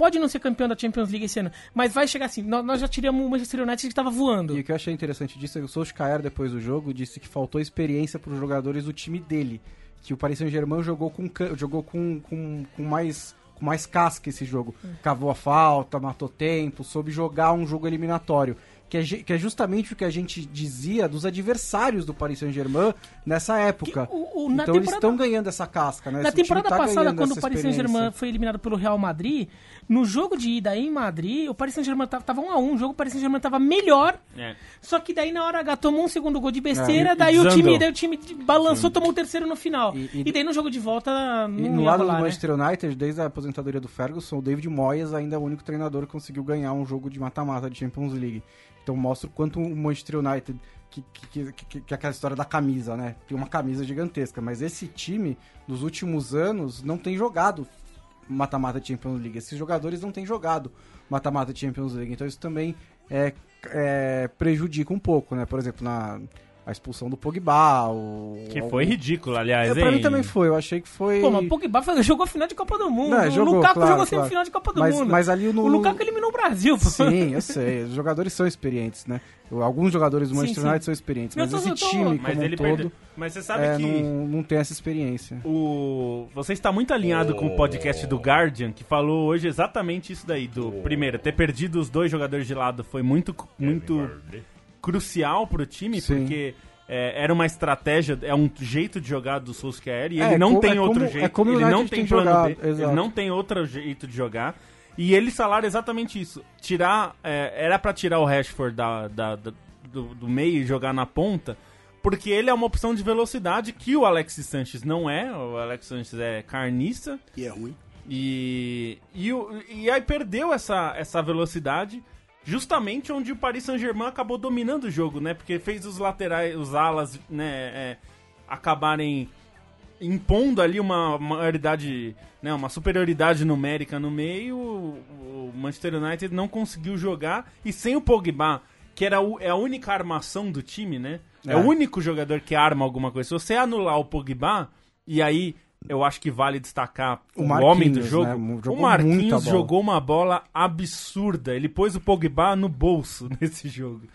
pode não ser campeão da Champions League esse ano, mas vai chegar assim. Nós, nós já tiramos o Manchester United que estava voando. E o que eu achei interessante disso é que o Solskjaer, depois do jogo, disse que faltou experiência para os jogadores do time dele. Que o Paris Saint-Germain jogou, com, jogou com, com, com mais com mais casca esse jogo. Cavou a falta, matou tempo, soube jogar um jogo eliminatório que é, que é justamente o que a gente dizia dos adversários do Paris Saint-Germain nessa época. Que, o, o, então temporada... eles estão ganhando essa casca, né? Na Esse temporada tá passada, quando o Paris Saint-Germain foi eliminado pelo Real Madrid, no jogo de ida em Madrid, o Paris Saint-Germain tava 1 a 1 o jogo o Paris Saint-Germain tava melhor. É. Só que daí na hora H tomou um segundo gol de besteira, é, daí, o time, daí o time balançou, Sim. tomou o terceiro no final. E, e, e, daí no jogo de volta não E no lado rolar, do né? Manchester né? United, desde a aposentadoria do Ferguson, o David Moyes ainda é o único treinador que conseguiu ganhar um jogo de mata-mata de Champions League. Então mostra o quanto o Manchester United, que, que, que, que, é aquela história da camisa, né? Tem uma camisa gigantesca, mas esse time, nos últimos anos, não tem jogado mata-mata Champions League. Esses jogadores não têm jogado mata-mata Champions League, então isso também é, é, prejudica um pouco, né? Por exemplo, na a expulsão do Pogba. O, que foi ridículo, aliás. É, pra mim também foi, eu achei que foi. Pô, mas o Pogba jogou final de Copa do Mundo. Não, o jogou, Lukaku claro, jogou sempre claro. final de Copa do mas, Mundo. Mas ali no... O Lukaku eliminou o Brasil. Pô. Sim, eu sei. Os jogadores são experientes, né? Alguns jogadores do Manchester United são experientes, mas esse time mas como um todo perdeu. mas você sabe é, que não, não tem essa experiência. O você está muito alinhado oh. com o podcast do Guardian que falou hoje exatamente isso daí do oh. primeiro ter perdido os dois jogadores de lado foi muito muito crucial pro time Sim. porque é, era uma estratégia, é um jeito de jogar do Solskjaer e é, ele não tem é outro como, jeito. É como ele não tem, plano jogado, B, ele não tem outro jeito de jogar. E eles falaram exatamente isso. Tirar. É, era para tirar o Rashford da, da, da do, do, meio e jogar na ponta. Porque ele é uma opção de velocidade que o Alexis Sanches não é. O Alexis Sanches é carniça. E é ruim. E, e, e aí perdeu essa, essa velocidade justamente onde o Paris Saint-Germain acabou dominando o jogo, né? Porque fez os laterais, os alas, né, é, acabarem impondo ali uma maioridade, né, uma superioridade numérica no meio. O Manchester United não conseguiu jogar e sem o Pogba, que era o, é a única armação do time, né? É. é o único jogador que arma alguma coisa. Se você anular o Pogba e aí eu acho que vale destacar o, o homem do jogo. Né? O Marquinhos jogou uma bola absurda. Ele pôs o Pogba no bolso nesse jogo.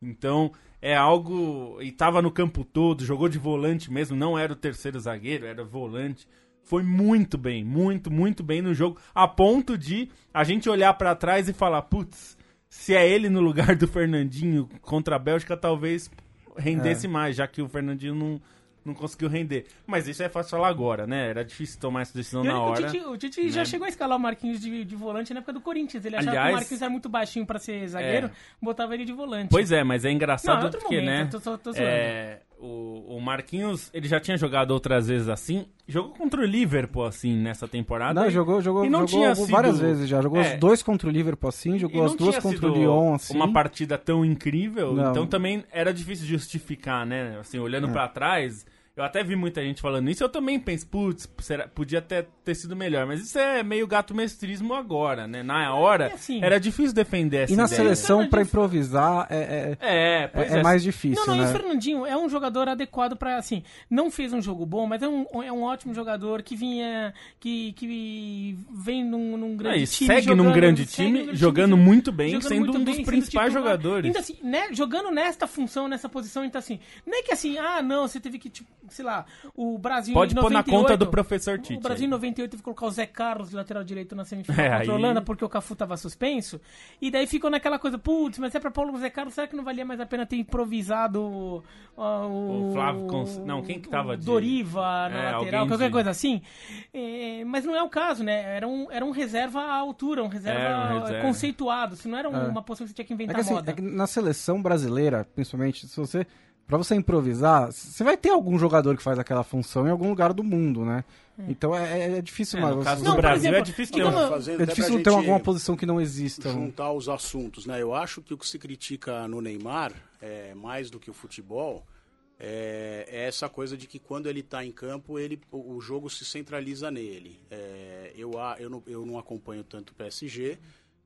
Então, é algo. E tava no campo todo, jogou de volante mesmo, não era o terceiro zagueiro, era volante. Foi muito bem, muito, muito bem no jogo, a ponto de a gente olhar para trás e falar: putz, se é ele no lugar do Fernandinho contra a Bélgica, talvez rendesse é. mais, já que o Fernandinho não, não conseguiu render. Mas isso é fácil falar agora, né? Era difícil tomar essa decisão na hora. O Tite, o Tite né? já chegou a escalar o Marquinhos de, de, volante na época do Corinthians. Ele achava Aliás, que o Marquinhos era muito baixinho para ser zagueiro, é... botava ele de volante. Pois é, mas é engraçado não, é porque, momento, né? Tô, tô, tô é, o, o Marquinhos, ele já tinha jogado outras vezes assim. Jogou contra o Liverpool, assim, nessa temporada. Não, e, jogou, jogou, e não jogou tinha várias sido... vezes já. Jogou é, os dois contra o Liverpool assim, jogou as duas contra o Lyon assim. Uma partida tão incrível, não. então também era difícil justificar, né? Assim, olhando é. para trás eu até vi muita gente falando isso, eu também penso, putz, podia até ter sido melhor. Mas isso é meio gato mestrismo agora, né? Na hora, é assim, era difícil defender essa E na ideia. seleção, para improvisar, é, é, é, é, é, mais difícil, não, não, né? E o Fernandinho é um jogador adequado para assim, não fez um jogo bom, mas é um, é um ótimo jogador que vinha, que, que vem num, num grande ah, time. Segue jogando, num grande time, time jogando muito bem, jogando sendo muito um dos bem, principais tipo, jogadores. Ainda assim, né, jogando nesta função, nessa posição, então assim, não é que assim, ah, não, você teve que, tipo, sei lá, o Brasil Pode em 98, pôr na conta do professor Tite. O Brasil em 98 teve que colocar o Zé Carlos, lateral direito, na semifinal é, contra a Holanda, porque o Cafu tava suspenso. E daí ficou naquela coisa, putz, mas é pra Paulo Zé Carlos, será que não valia mais a pena ter improvisado uh, o... o Flávio Cons... Não, quem que tava de... Doriva na é, lateral, qualquer de... coisa assim. É, mas não é o caso, né? Era um, era um reserva à altura, um reserva, um reserva. conceituado. Se não era é. uma posição que você tinha que inventar é que, assim, moda. É que na seleção brasileira, principalmente, se você Pra você improvisar, você vai ter algum jogador que faz aquela função em algum lugar do mundo, né? É. Então é, é, é difícil, é, mas. No caso do Brasil exemplo, é difícil ter, uma, é difícil ter alguma posição que não exista. Juntar os assuntos, né? Eu acho que o que se critica no Neymar, é, mais do que o futebol, é, é essa coisa de que quando ele está em campo, ele, o, o, jogo se centraliza nele. É, eu, eu, não, eu não acompanho tanto o PSG.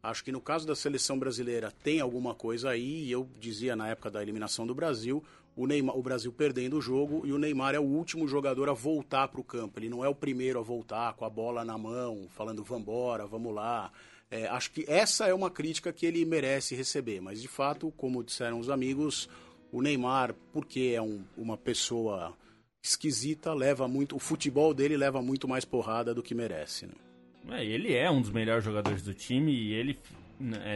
Acho que no caso da seleção brasileira tem alguma coisa aí, e eu dizia na época da eliminação do Brasil, o, Neymar, o Brasil perdendo o jogo e o Neymar é o último jogador a voltar para o campo. Ele não é o primeiro a voltar com a bola na mão, falando vambora, vamos lá. É, acho que essa é uma crítica que ele merece receber, mas de fato, como disseram os amigos, o Neymar, porque é um, uma pessoa esquisita, leva muito. O futebol dele leva muito mais porrada do que merece. Né? É, ele é um dos melhores jogadores do time e ele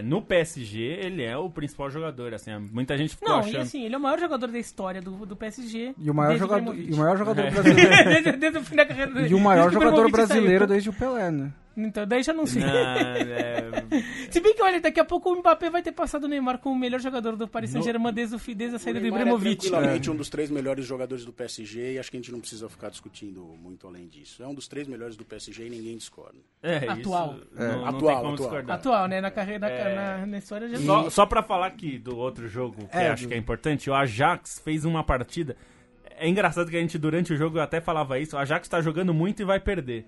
no PSG, ele é o principal jogador, assim, muita gente ficou Não, achando... e assim, ele é o maior jogador da história do, do PSG. E o maior jogador, e o maior jogador brasileiro. desde, desde, o fim da carreira dele. E o maior jogador brasileiro desde o Pelé, né? Então, daí já não sei. Não, é... Se bem que, olha, daqui a pouco o Mbappé vai ter passado o Neymar como o melhor jogador do Paris Saint-Germain desde, desde a saída do Ibrahimovic. É tranquilamente é. um dos três melhores jogadores do PSG e acho que a gente não precisa ficar discutindo muito além disso. É um dos três melhores do PSG e ninguém discorda. É, atual. É. Não, não atual, atual. atual, né? Na carreira, é... na, na, história já Só, só pra falar aqui do outro jogo que é, acho do... que é importante, o Ajax fez uma partida. É engraçado que a gente, durante o jogo, até falava isso. O Ajax tá jogando muito e vai perder.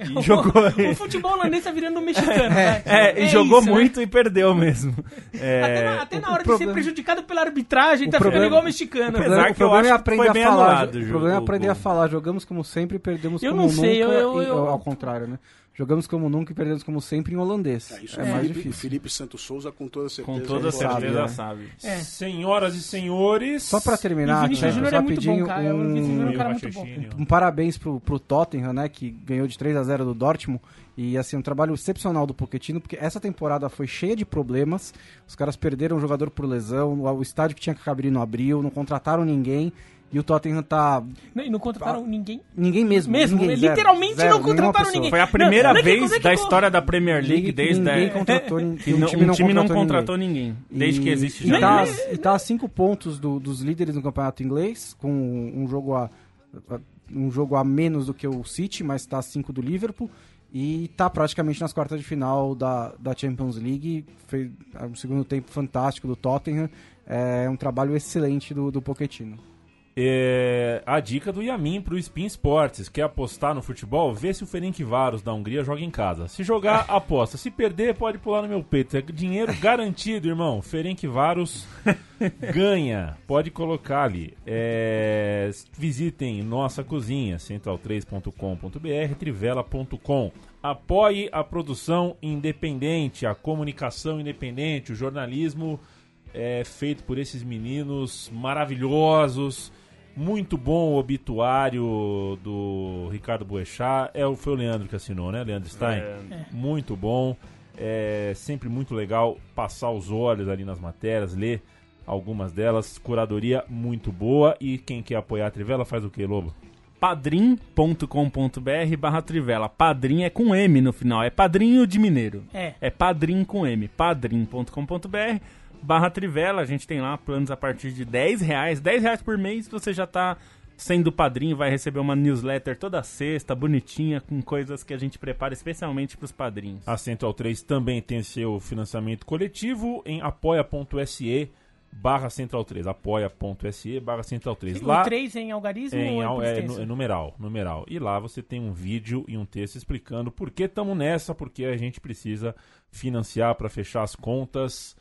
E jogou. o futebol holandês tá virando um mexicano, vai. É, e jogou isso, né? muito e perdeu mesmo. É, Até na, até na hora de problema- ser prejudicado pela arbitragem, tá problema- ficando igual o mexicano. O que eu problema é aprender a falar. anulado o O problema é aprender a falar. Jogamos como sempre e perdemos Eu como não sei, nunca. eu- eu- em- eu- Ao contrário, né? Jogamos como nunca e perdemos como sempre em holandês. É, isso é o, mais Felipe, o difícil. Felipe Santos Souza, com toda certeza. com toda ele sabe, certeza né? sabe. É. Senhoras e senhores. Só pra E terminar, o Júnior é muito bom, rapidinho. O é um um, cara muito bom. um parabéns pro, pro Tottenham, né, que ganhou de 3 a 0 do Dortmund. E assim, um trabalho excepcional do Pochettino, porque essa temporada foi cheia de problemas. Os caras perderam um jogador por lesão, o o estádio que tinha que abrir não abriu, não contrataram ninguém. E o Tottenham tá. Não, e não contrataram ninguém. Ninguém mesmo. Mesmo, ninguém, zero, literalmente zero, não contrataram ninguém. Foi a Não, primeira não é que- vez não é da história da Premier League Ninguém, desde ninguém a... contratou ninguém. que não- um time não contratou ninguém. Desde E- que existe e já. tá, e tá a cinco pontos do- dos líderes no campeonato inglês, com um jogo a, a- um jogo a menos do que o City, mas tá a cinco do Liverpool. E tá praticamente nas quartas de final da, da Champions League. Fez um segundo tempo fantástico do Tottenham. É um trabalho excelente do, do Pochettino. É, a dica do Yamin pro Spin Sports. Quer apostar no futebol? Vê se o Ferencváros da Hungria joga em casa. Se jogar, aposta. Se perder, pode pular no meu peito. É dinheiro garantido, irmão. Ferencváros ganha. Pode colocar ali. É, visitem nossa cozinha, central3.com.br, trivela.com. Apoie a produção independente, a comunicação independente, o jornalismo é feito por esses meninos maravilhosos. Muito bom o obituário do Ricardo Boechat. É, o- foi o Leandro que assinou, né, Leandro Stein? Muito bom. É sempre muito legal passar os olhos ali nas matérias, ler algumas delas. Curadoria muito boa. E quem quer apoiar a Trivela faz o que, Lobo? padrim.com.br barra Trivela. Padrim é com M no final, é padrinho de mineiro. É. É padrim com M. padrim.com.br barra Trivela. A gente tem lá planos a partir de 10 reais. 10 reais por mês você já tá sendo padrinho, vai receber uma newsletter toda sexta, bonitinha, com coisas que a gente prepara especialmente pros padrinhos. A Central 3 também tem seu financiamento coletivo em apoia.se barra Central 3. Apoia.se barra Central 3. O 3 em algarismo É, em ou é, é, é numeral, numeral. E lá você tem um vídeo e um texto explicando por que estamos nessa, porque a gente precisa financiar para fechar as contas.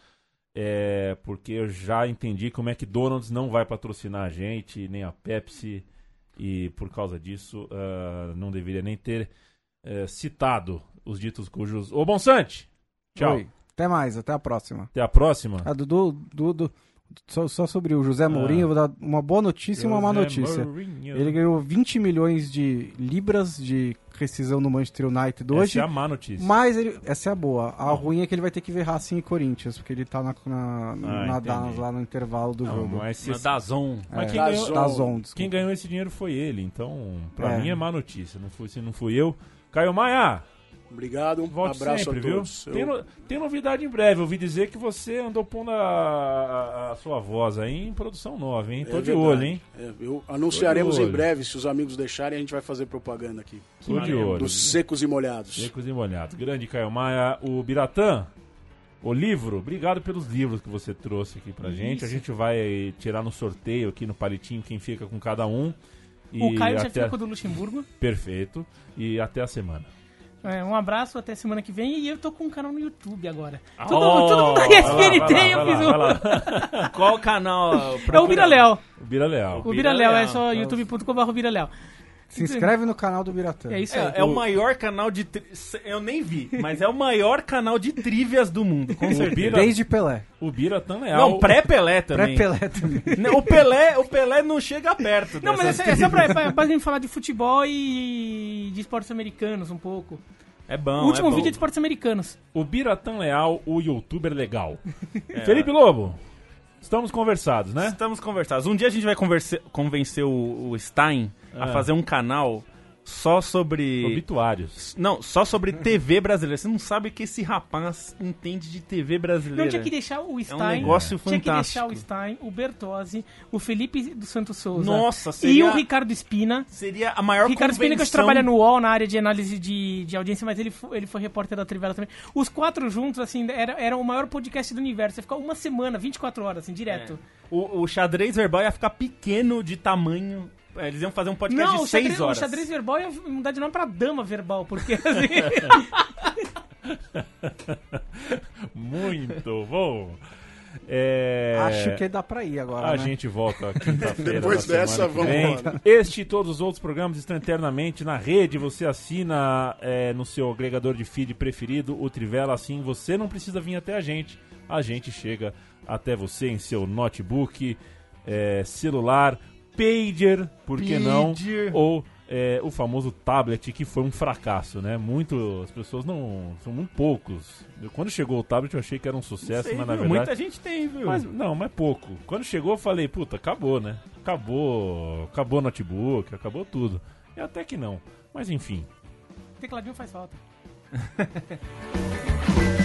É, porque eu já entendi como é que Donald's não vai patrocinar a gente, nem a Pepsi, e por causa disso ah, não deveria nem ter eh, citado os ditos cujos. Ô Bonsante! Tchau. Oi. Até mais, até a próxima. Até a próxima. Ah, Dudu, Dudu, só, só sobre o José Mourinho, eu vou dar uma boa notícia e uma má José notícia. Mourinho. Ele ganhou 20 milhões de libras de rescisão no Manchester United hoje. Essa é a má notícia. Mas ele, essa é a boa. A ruim é que ele vai ter que ver Racing e Corinthians, porque ele tá na, na, na entendi. Dallas lá no intervalo do Não, jogo. mas se- Na Dazon. mas É, quem, ganhou, Dazon, quem ganhou esse dinheiro foi ele, então pra É. mim é má notícia. Não fui, se não fui eu. Caio Maia, Obrigado, um volte abraço sempre, a viu? todos. Eu- Tem, no- tem novidade em breve. Eu ouvi dizer que você andou pondo a, a- a sua voz aí em produção nova, hein? Tô é de verdade. olho, hein? É, eu anunciaremos olho. em breve, se os amigos deixarem, a gente vai fazer propaganda aqui. Tô de olho. Dos secos e molhados. Secos e molhados. Grande Caio Maia. O Biratã, o livro, obrigado pelos livros que você trouxe aqui pra gente. A gente vai tirar no sorteio aqui no palitinho quem fica com cada um. E O Caio já até... fica com o do Luxemburgo. Perfeito. E até a semana. É, um abraço, até semana que vem. E eu tô com um canal no YouTube agora. Oh, todo, todo mundo da ESPN tem, eu fiz um. Qual canal? É o Bira Léo. O Bira Leal. O Bira Léo é só youtube.com.br. Se inscreve no canal do Biratã. É isso aí. É, é o maior canal de. tri- Eu nem vi, mas é o maior canal de trivias do mundo, com certeza. Bira- Desde Pelé. O Bira tão leal. Não, pré-Pelé também. Pré-Pelé também. O Pelé, o Pelé não chega perto. Não, mas é, é só pra, trivias. pra, pra gente falar de futebol e de esportes americanos um pouco. É bom. o último é bom. vídeo é de esportes americanos. O Bira tão leal, o youtuber legal. Felipe Lobo, estamos conversados, né? Estamos conversados. Um dia a gente vai convencer o, o Stein a Ah. fazer um canal só sobre. Obituários. Não, só sobre TV brasileira. Você não sabe o que esse rapaz entende de TV brasileira. Não tinha que deixar o Stein. É um negócio Tinha que deixar fantástico. o Stein, o Bertozzi, o Felipe dos Santos Souza. Nossa, E seria- o Ricardo Espina. Seria a maior Ricardo Espina que hoje convenção- trabalha no UOL na área de análise de, de audiência, mas ele foi, ele foi repórter da Trivela também. Os quatro juntos, assim, era, era o maior podcast do universo. Você ficava uma semana, 24 horas, assim, direto. O, o xadrez verbal ia ficar pequeno de tamanho É, eles iam fazer um podcast Não, de o 6 xadrez, o horas. xadrez verbal ia mudar de nome pra dama verbal, porque assim, Muito bom. É, Acho que dá pra ir agora, A né? gente volta quinta-feira. Depois dessa, vamos embora. Este e todos os outros programas estão eternamente na rede. Você assina é, no seu agregador de feed preferido, o Trivela. Assim você não precisa vir até a gente. A gente chega até você em seu notebook, é, celular, pager, por que não? Ou é, o famoso tablet, que foi um fracasso, né? Muito, as pessoas não. São muito poucos. Eu, quando chegou o tablet, eu achei que era um sucesso, Sei, mas na viu? verdade. Muita gente tem, viu? Mas, não, mas pouco. Quando chegou, eu falei, puta, acabou, né? Acabou. Acabou o notebook, acabou tudo. E até que não. Mas enfim. tecladinho faz falta.